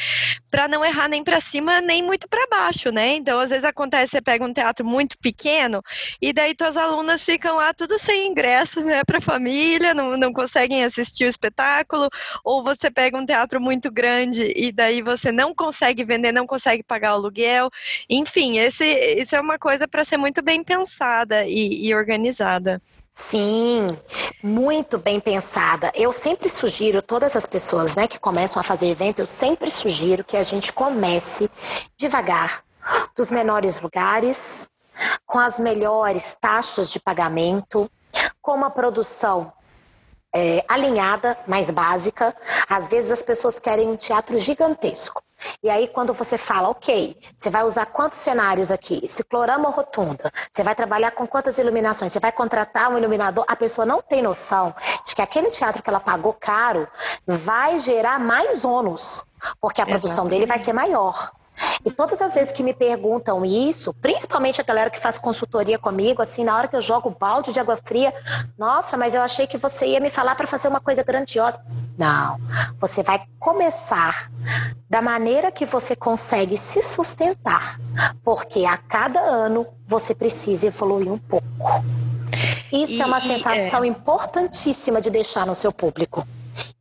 para não errar nem para cima nem muito para baixo, né? Então, às vezes acontece, você pega um teatro muito pequeno e daí tuas alunas ficam lá tudo sem ingresso, né, para família, não, não conseguem assistir o espetáculo, ou você pega um teatro muito grande e daí você não consegue vender, não consegue pagar o aluguel. Enfim, esse, isso é uma coisa para ser muito bem pensada e, e organizada. Sim, muito bem pensada. Eu sempre sugiro, todas as pessoas né, que começam a fazer evento, eu sempre sugiro que a gente comece devagar, dos menores lugares, com as melhores taxas de pagamento, com uma produção é, alinhada, mais básica. Às vezes as pessoas querem um teatro gigantesco. E aí, quando você fala, ok, você vai usar quantos cenários aqui? Ciclorama ou rotunda? Você vai trabalhar com quantas iluminações? Você vai contratar um iluminador? A pessoa não tem noção de que aquele teatro que ela pagou caro vai gerar mais ônus, porque a produção dele vai ser maior. E todas as vezes que me perguntam isso, principalmente a galera que faz consultoria comigo, assim, na hora que eu jogo o balde de água fria, nossa, mas eu achei que você ia me falar para fazer uma coisa grandiosa. Não, você vai começar da maneira que você consegue se sustentar, porque a cada ano você precisa evoluir um pouco. Isso e, é uma sensação é... importantíssima de deixar no seu público.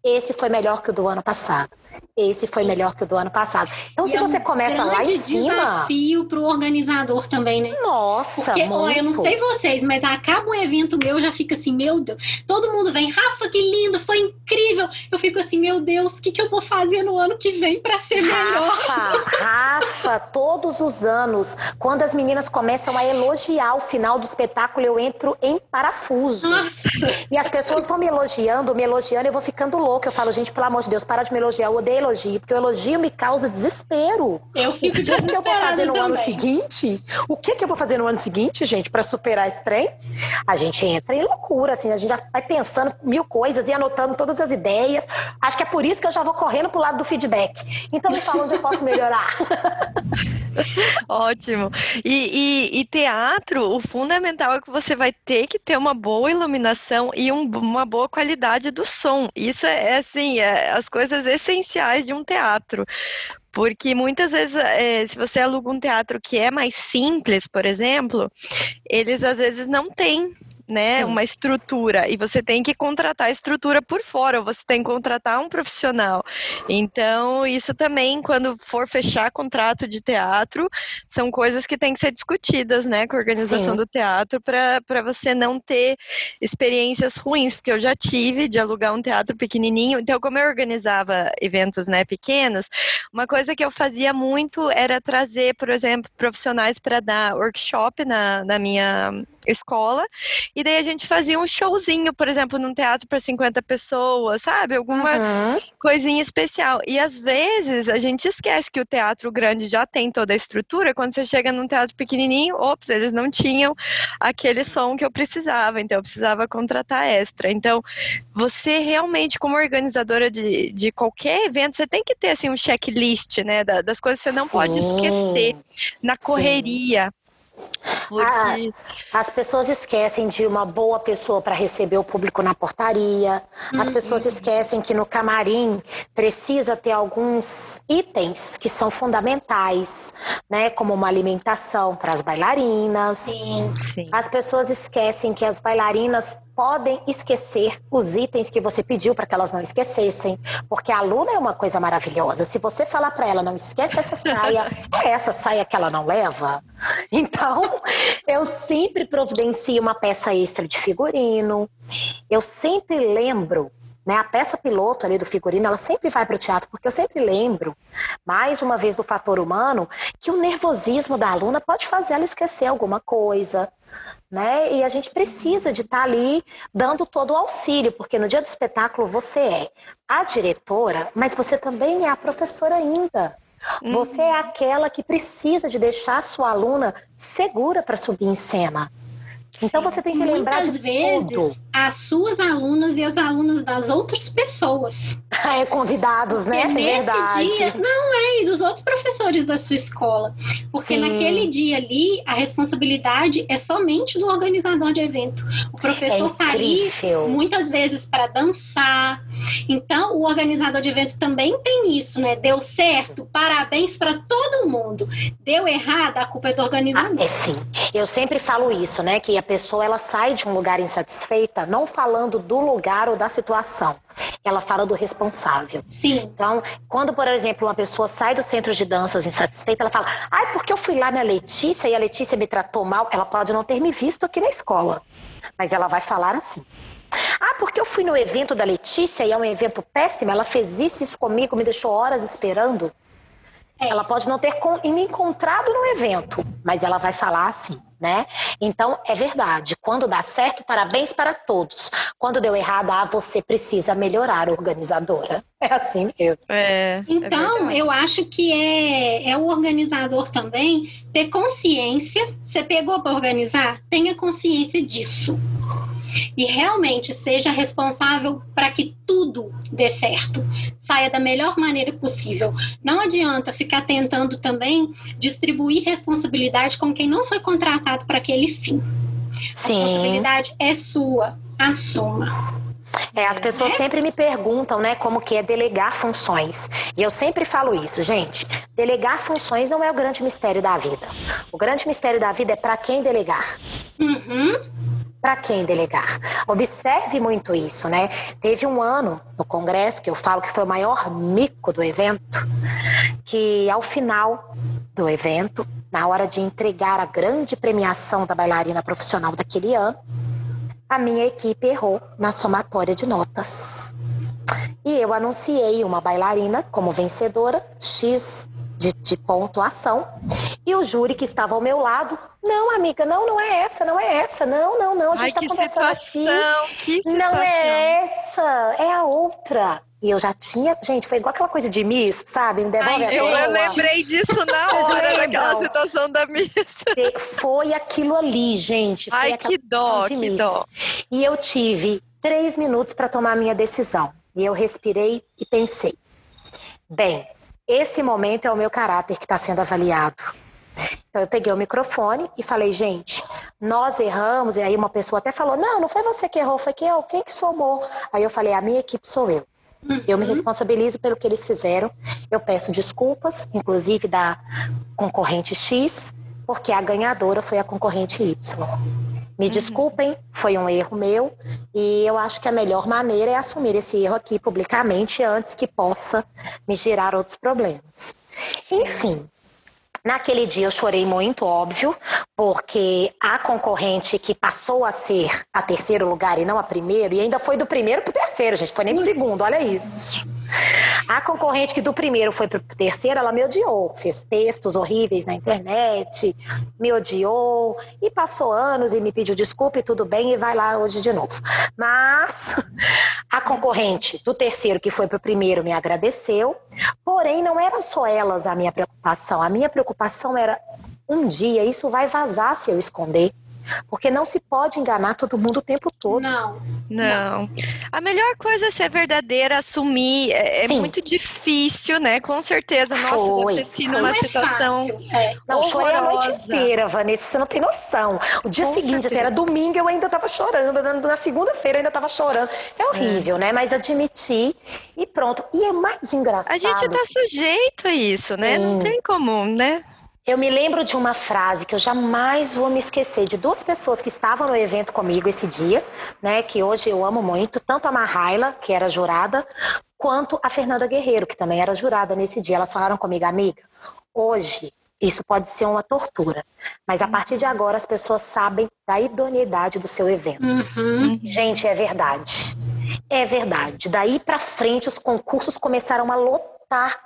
Esse foi melhor que o do ano passado esse foi melhor que o do ano passado. Então, e se é você um começa lá em cima. desafio para o organizador também, né? Nossa, Porque, muito. ó, eu não sei vocês, mas acaba um evento meu, já fica assim, meu Deus. Todo mundo vem, Rafa, que lindo, foi incrível. Eu fico assim, meu Deus, o que, que eu vou fazer no ano que vem para ser melhor? Rafa, Rafa, todos os anos, quando as meninas começam a elogiar o final do espetáculo, eu entro em parafuso. Nossa. E as pessoas vão me elogiando, me elogiando, eu vou ficando louca louca. Eu falo, gente, pelo amor de Deus, para de me elogiar. Eu odeio elogio, porque o elogio me causa desespero. Eu fico O que, que eu vou fazer no também. ano seguinte? O que, que eu vou fazer no ano seguinte, gente, para superar esse trem? A gente entra em loucura, assim, a gente já vai pensando mil coisas e anotando todas as ideias. Acho que é por isso que eu já vou correndo pro lado do feedback. Então me fala onde eu posso melhorar. [LAUGHS] [LAUGHS] Ótimo. E, e- e teatro, o fundamental é que você vai ter que ter uma boa iluminação e um- uma boa qualidade do som. Isso é assim, é as coisas essenciais de um teatro. Porque muitas vezes, é, se você aluga um teatro que é mais simples, por exemplo, eles às vezes não têm. Né, Sim. uma estrutura e você tem que contratar a estrutura por fora, ou você tem que contratar um profissional. Então, isso também, quando for fechar contrato de teatro, são coisas que têm que ser discutidas, né, com a organização Sim. do teatro, para você não ter experiências ruins, porque eu já tive de alugar um teatro pequenininho. Então, como eu organizava eventos, né, pequenos, uma coisa que eu fazia muito era trazer, por exemplo, profissionais para dar workshop na, na minha escola, e daí a gente fazia um showzinho, por exemplo, num teatro para 50 pessoas, sabe? Alguma Uhum. coisinha especial. E às vezes a gente esquece que o teatro grande já tem toda a estrutura. Quando você chega num teatro pequenininho, ops, eles não tinham aquele som que eu precisava, então eu precisava contratar extra. Então, você realmente, como organizadora de, de qualquer evento, você tem que ter assim um checklist, né, da- das coisas que você não pode Sim. esquecer na Sim. Correria. Porque As pessoas esquecem de uma boa pessoa para receber o público na portaria. As pessoas esquecem que no camarim precisa ter alguns itens que são fundamentais, né? Como uma alimentação para as bailarinas. Sim. sim. As pessoas esquecem que as bailarinas podem esquecer os itens que você pediu para que elas não esquecessem, porque a aluna é uma coisa maravilhosa. Se você falar para ela não esquece essa saia, [LAUGHS] é essa saia que ela não leva. Então, eu sempre providencio uma peça extra de figurino. Eu sempre lembro né, a peça piloto ali do figurino, ela sempre vai para o teatro, porque eu sempre lembro, mais uma vez do fator humano, que o nervosismo da aluna pode fazer ela esquecer alguma coisa, né? E a gente precisa de estar ali dando todo o auxílio, porque no dia do espetáculo você é a diretora, mas você também é a professora ainda. Você é aquela que precisa de deixar a sua aluna segura para subir em cena. Então você tem que lembrar Muitas de vezes, tudo. as suas alunas e as alunas das outras pessoas. [LAUGHS] É, convidados, né? Porque É verdade. dia, não é, e dos outros professores da sua escola. Porque Sim. naquele dia ali, a responsabilidade é somente do organizador de evento. O professor está ali muitas vezes para dançar. Então, o organizador de evento também tem isso, né? Deu certo, parabéns para todo mundo. Deu errado, a culpa é do Ah, organizador. é sim. Eu sempre falo isso, né? Que a pessoa ela sai de um lugar insatisfeita não falando do lugar ou da situação. Ela fala do responsável. Sim, Então, quando, por exemplo, uma pessoa sai do centro de danças insatisfeita, ela fala: ai, porque eu fui lá na Letícia e a Letícia me tratou mal. Ela pode não ter me visto aqui na escola, mas ela vai falar assim. Ah, porque eu fui no evento da Letícia e é um evento péssimo, ela fez isso, isso comigo, me deixou horas esperando. É. Ela pode não ter me encontrado no evento, mas ela vai falar assim, né? Então, é verdade. Quando dá certo, parabéns para todos. Quando deu errado, ah, você precisa melhorar, organizadora. [LAUGHS] É assim mesmo. É, é Então, verdade. eu acho que é, é o organizador também ter consciência. Você pegou para organizar? Tenha consciência disso. E realmente seja responsável para que tudo dê certo, saia da melhor maneira possível. Não adianta ficar tentando também distribuir responsabilidade com quem não foi contratado para aquele fim. A Sim. responsabilidade é sua, assuma. É, as pessoas sempre me perguntam, né, como que é delegar funções. E eu sempre falo isso, gente. Delegar funções não é o grande mistério da vida. O grande mistério da vida é para quem delegar. Uhum. Para quem delegar? Observe muito isso, né? Teve um ano no congresso que eu falo que foi o maior mico do evento, que ao final do evento, na hora de entregar a grande premiação da bailarina profissional daquele ano, a minha equipe errou na somatória de notas. E eu anunciei uma bailarina como vencedora, X de, de pontuação. E o júri que estava ao meu lado, não, amiga, não, não é essa, não é essa, não, não, não, a gente está que conversando aqui. situação, que situação. Não é essa, é a outra. E eu já tinha, gente, foi igual aquela coisa de Miss, sabe? Me devolve Ai, eu, eu lembrei disso na [LAUGHS] hora, naquela situação da Miss. Foi aquilo ali, gente. Foi Ai, que dó, que Miss. dó. E eu tive três minutos para tomar a minha decisão. E eu respirei e pensei: bem, esse momento é o meu caráter que está sendo avaliado. Então eu peguei o microfone e falei, gente, nós erramos. E aí uma pessoa até falou, não, não foi você que errou, foi quem eu, quem que somou. Aí eu falei, a minha equipe sou eu. Eu me uhum. responsabilizo pelo que eles fizeram. Eu peço desculpas, inclusive da concorrente X, porque a ganhadora foi a concorrente Y. Me uhum. desculpem, foi um erro meu e eu acho que a melhor maneira é assumir esse erro aqui publicamente antes que possa me gerar outros problemas. Enfim, Naquele dia eu chorei muito, óbvio, porque a concorrente que passou a ser a terceiro lugar e não a primeiro, e ainda foi do primeiro para o terceiro, gente, foi nem pro segundo, olha isso. A concorrente que do primeiro foi para o terceiro, ela me odiou. Fez textos horríveis na internet, me odiou e passou anos e me pediu desculpa e tudo bem e vai lá hoje de novo. Mas a concorrente do terceiro que foi para o primeiro me agradeceu. Porém, não era só elas a minha preocupação. A minha preocupação era um dia isso vai vazar se eu esconder. Porque não se pode enganar todo mundo o tempo todo. Não. Não. A melhor coisa é ser verdadeira, assumir. É, é muito difícil, né? Com certeza. Nossa, Foi. você se numa é situação. É. Não, chorei a noite inteira, Vanessa, você não tem noção. O dia Com seguinte, assim, era domingo, eu ainda tava chorando. Na segunda-feira eu ainda tava chorando. É horrível, é. né? Mas admitir e pronto. E é mais engraçado. A gente tá sujeito a isso, né? Sim. Não tem como, né? Eu me lembro de uma frase que eu jamais vou me esquecer de duas pessoas que estavam no evento comigo esse dia, né? Que hoje eu amo muito, tanto a Marraila, que era jurada, quanto a Fernanda Guerreiro, que também era jurada nesse dia. Elas falaram comigo, amiga, hoje isso pode ser uma tortura, mas a partir de agora as pessoas sabem da idoneidade do seu evento. Uhum. Gente, é verdade. É verdade. Daí para frente os concursos começaram a lotar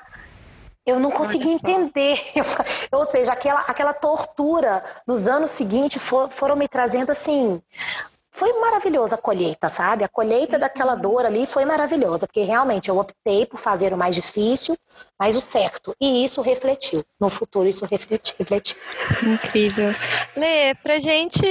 eu não consegui entender. [LAUGHS] Ou seja, aquela, aquela tortura nos anos seguintes for, foram me trazendo assim foi maravilhosa a colheita, sabe? A colheita uhum. daquela dor ali foi maravilhosa, porque realmente eu optei por fazer o mais difícil, mas o certo. E isso refletiu. No futuro, isso refletiu. refletiu. Incrível. Lê, pra gente,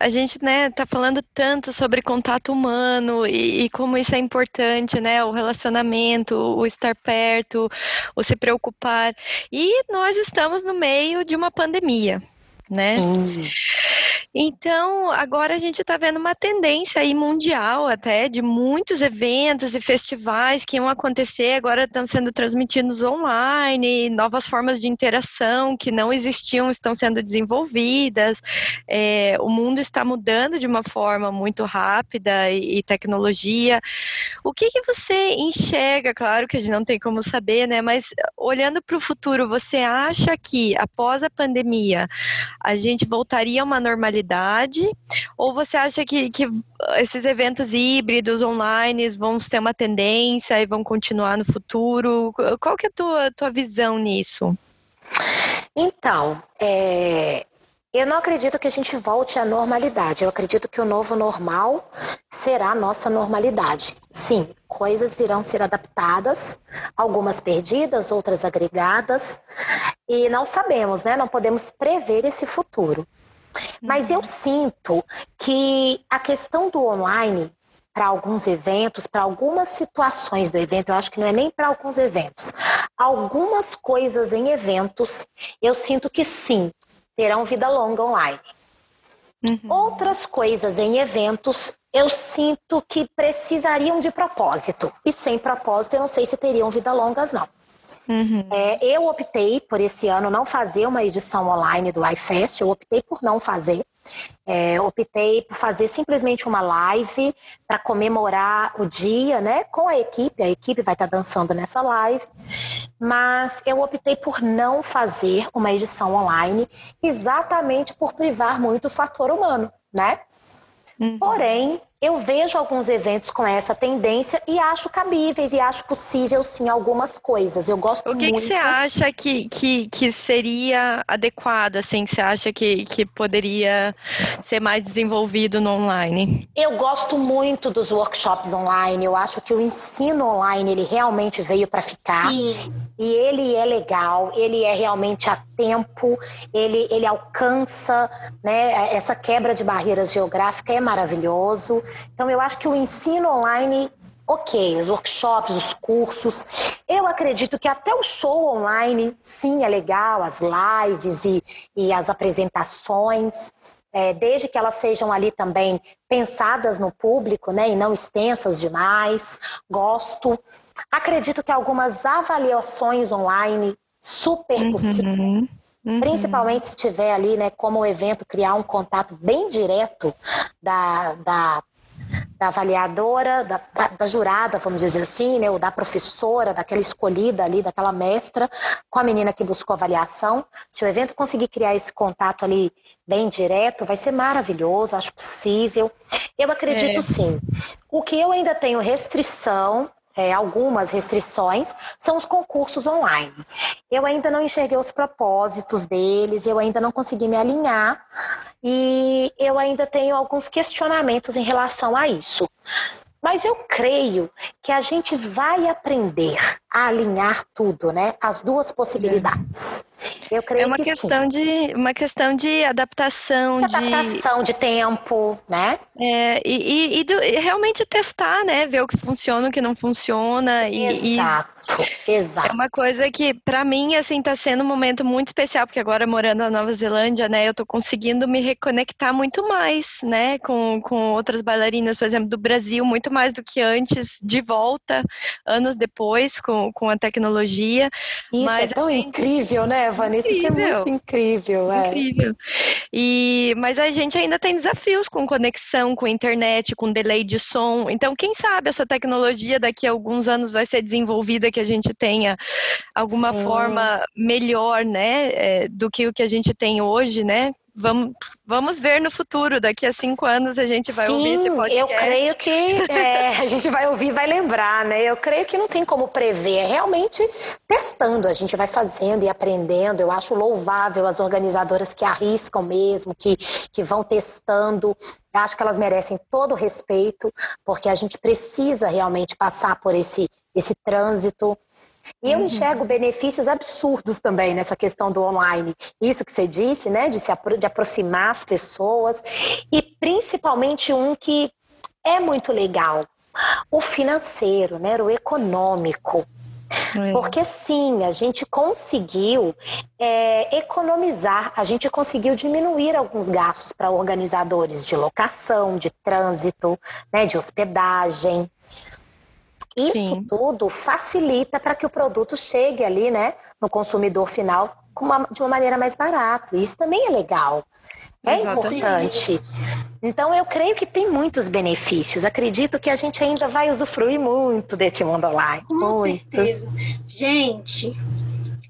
a gente, né, tá falando tanto sobre contato humano e, e como isso é importante, né? O relacionamento, o estar perto, o se preocupar. E nós estamos no meio de uma pandemia né? Sim. Então, agora a gente está vendo uma tendência aí mundial até de muitos eventos e festivais que iam acontecer, agora estão sendo transmitidos online, novas formas de interação que não existiam estão sendo desenvolvidas. É, o mundo está mudando de uma forma muito rápida e, e tecnologia. O que, que você enxerga? Claro que a gente não tem como saber, né? Mas olhando para o futuro, você acha que após a pandemia a gente voltaria a uma normalidade? Ou você acha que, que esses eventos híbridos, online, vão ter uma tendência e vão continuar no futuro? Qual que é a tua, tua visão nisso? Então, é, eu não acredito que a gente volte à normalidade. Eu acredito que o novo normal será a nossa normalidade. Sim, coisas irão ser adaptadas, algumas perdidas, outras agregadas, e não sabemos, né? Não podemos prever esse futuro. Mas eu uhum. sinto que a questão do online para alguns eventos, para algumas situações do evento, eu acho que não é nem para alguns eventos. Algumas coisas em eventos, eu sinto que sim, terão vida longa online. Uhum. Outras coisas em eventos eu sinto que precisariam de propósito. E sem propósito eu não sei se teriam vida longas, não. Uhum. É, eu optei por esse ano não fazer uma edição online do iFest, eu optei por não fazer. É, optei por fazer simplesmente uma live para comemorar o dia, né, com a equipe. A equipe vai estar tá dançando nessa live, mas eu optei por não fazer uma edição online, exatamente por privar muito o fator humano, né? Uhum. Porém, eu vejo alguns eventos com essa tendência e acho cabíveis e acho possível sim algumas coisas. Eu gosto o que muito. O que você acha que, que, que seria adequado, assim, que você acha que, que poderia ser mais desenvolvido no online? Eu gosto muito dos workshops online. Eu acho que o ensino online ele realmente veio para ficar. Sim. E ele é legal, ele é realmente a tempo, ele, ele alcança né, essa quebra de barreiras geográficas, é maravilhoso. Então, eu acho que o ensino online ok, os workshops, os cursos. Eu acredito que até o show online, sim, é legal, as lives e, e as apresentações, é, desde que elas sejam ali também pensadas no público, né, e não extensas demais. Gosto. Acredito que algumas avaliações online super uhum. possíveis. Uhum. Principalmente se tiver ali, né, como o evento, criar um contato bem direto da, da da avaliadora, da, da, da, jurada, vamos dizer assim, né, ou da professora, daquela escolhida ali, daquela mestra, com a menina que buscou avaliação. Se o evento conseguir criar esse contato ali bem direto, vai ser maravilhoso, acho possível. Eu acredito é. sim. O que eu ainda tenho restrição é, algumas restrições são os concursos online. Eu ainda não enxerguei os propósitos deles, eu ainda não consegui me alinhar e eu ainda tenho alguns questionamentos em relação a isso. Mas eu creio que a gente vai aprender a alinhar tudo, né? As duas possibilidades. Eu creio é uma que questão sim. de uma questão de adaptação, de adaptação de, de tempo, né? É, e, e, e, do, e, realmente testar, né? Ver o que funciona, o que não funciona. Exato. Exato. É uma coisa que, para mim, assim, tá sendo um momento muito especial, porque agora morando na Nova Zelândia, né, eu tô conseguindo me reconectar muito mais, né, com, com outras bailarinas, por exemplo, do Brasil, muito mais do que antes, de volta, anos depois, com, com a tecnologia. Isso Mas, é tão assim, incrível, né, Vanessa? Incrível. Isso é muito incrível. É. Incrível. E, mas a gente ainda tem desafios com conexão, com internet, com delay de som. Então, quem sabe essa tecnologia daqui a alguns anos vai ser desenvolvida que que a gente tenha alguma Sim. forma melhor, né, é, do que o que a gente tem hoje, né? Vamos, vamos ver no futuro, daqui a cinco anos a gente vai Sim, ouvir esse podcast. Eu creio que [LAUGHS] é, a gente vai ouvir e vai lembrar, né? Eu creio que não tem como prever, é realmente testando, a gente vai fazendo e aprendendo. Eu acho louvável as organizadoras que arriscam mesmo, que, que vão testando. Eu acho que elas merecem todo o respeito, porque a gente precisa realmente passar por esse, esse trânsito e eu uhum. enxergo benefícios absurdos também nessa questão do online. Isso que você disse, né, de se apro de aproximar as pessoas e principalmente um que é muito legal, o financeiro, né, o econômico. É. Porque sim, a gente conseguiu é, economizar, a gente conseguiu diminuir alguns gastos para organizadores de locação, de trânsito, né, de hospedagem. Isso Sim. tudo facilita para que o produto chegue ali, né, no consumidor final uma, de uma maneira mais barata. Isso também é legal. É Exatamente. importante. Então, eu creio que tem muitos benefícios. Acredito que a gente ainda vai usufruir muito desse mundo online. Com muito. Certeza. Gente,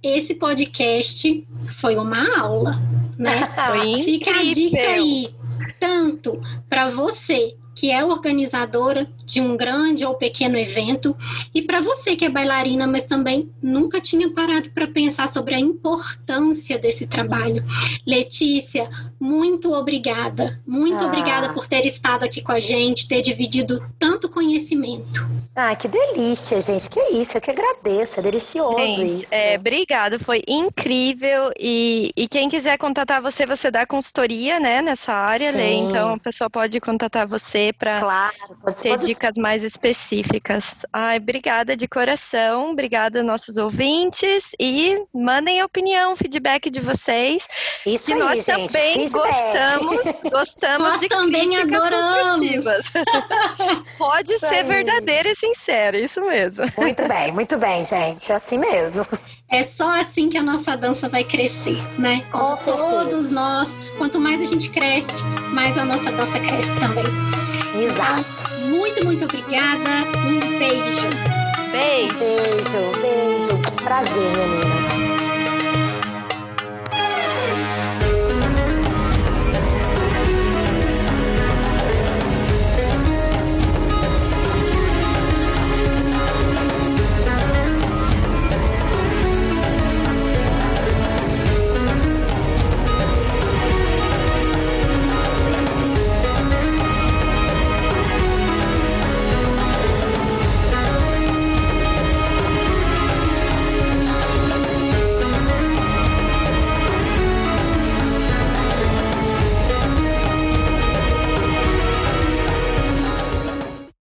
esse podcast foi uma aula, né? [LAUGHS] Foi Fica a dica aí, tanto para você que é organizadora de um grande ou pequeno evento, e para você que é bailarina, mas também nunca tinha parado para pensar sobre a importância desse trabalho. Letícia, muito obrigada. Muito ah. obrigada por ter estado aqui com a gente, ter dividido tanto conhecimento. Ah, que delícia, gente. Que isso, eu que agradeço. É delicioso gente, isso. É, obrigado, foi incrível. E, e quem quiser contatar você, você dá consultoria, né, nessa área, né? Então a pessoa pode contatar você para claro, ter dicas mais específicas. Ai, obrigada de coração, obrigada nossos ouvintes e mandem a opinião, feedback de vocês. Isso que aí, nós gente, também feedback. gostamos, gostamos nós de também críticas adoramos. construtivas. [LAUGHS] Pode isso ser aí. verdadeira e sincera, isso mesmo. Muito bem, muito bem, gente, assim mesmo. É só assim que a nossa dança vai crescer, né? Com certeza. Todos nós, quanto mais a gente cresce, mais a nossa dança cresce também. Exato. Muito, muito obrigada. Um beijo. Beijo. Beijo, beijo. Prazer, meninas.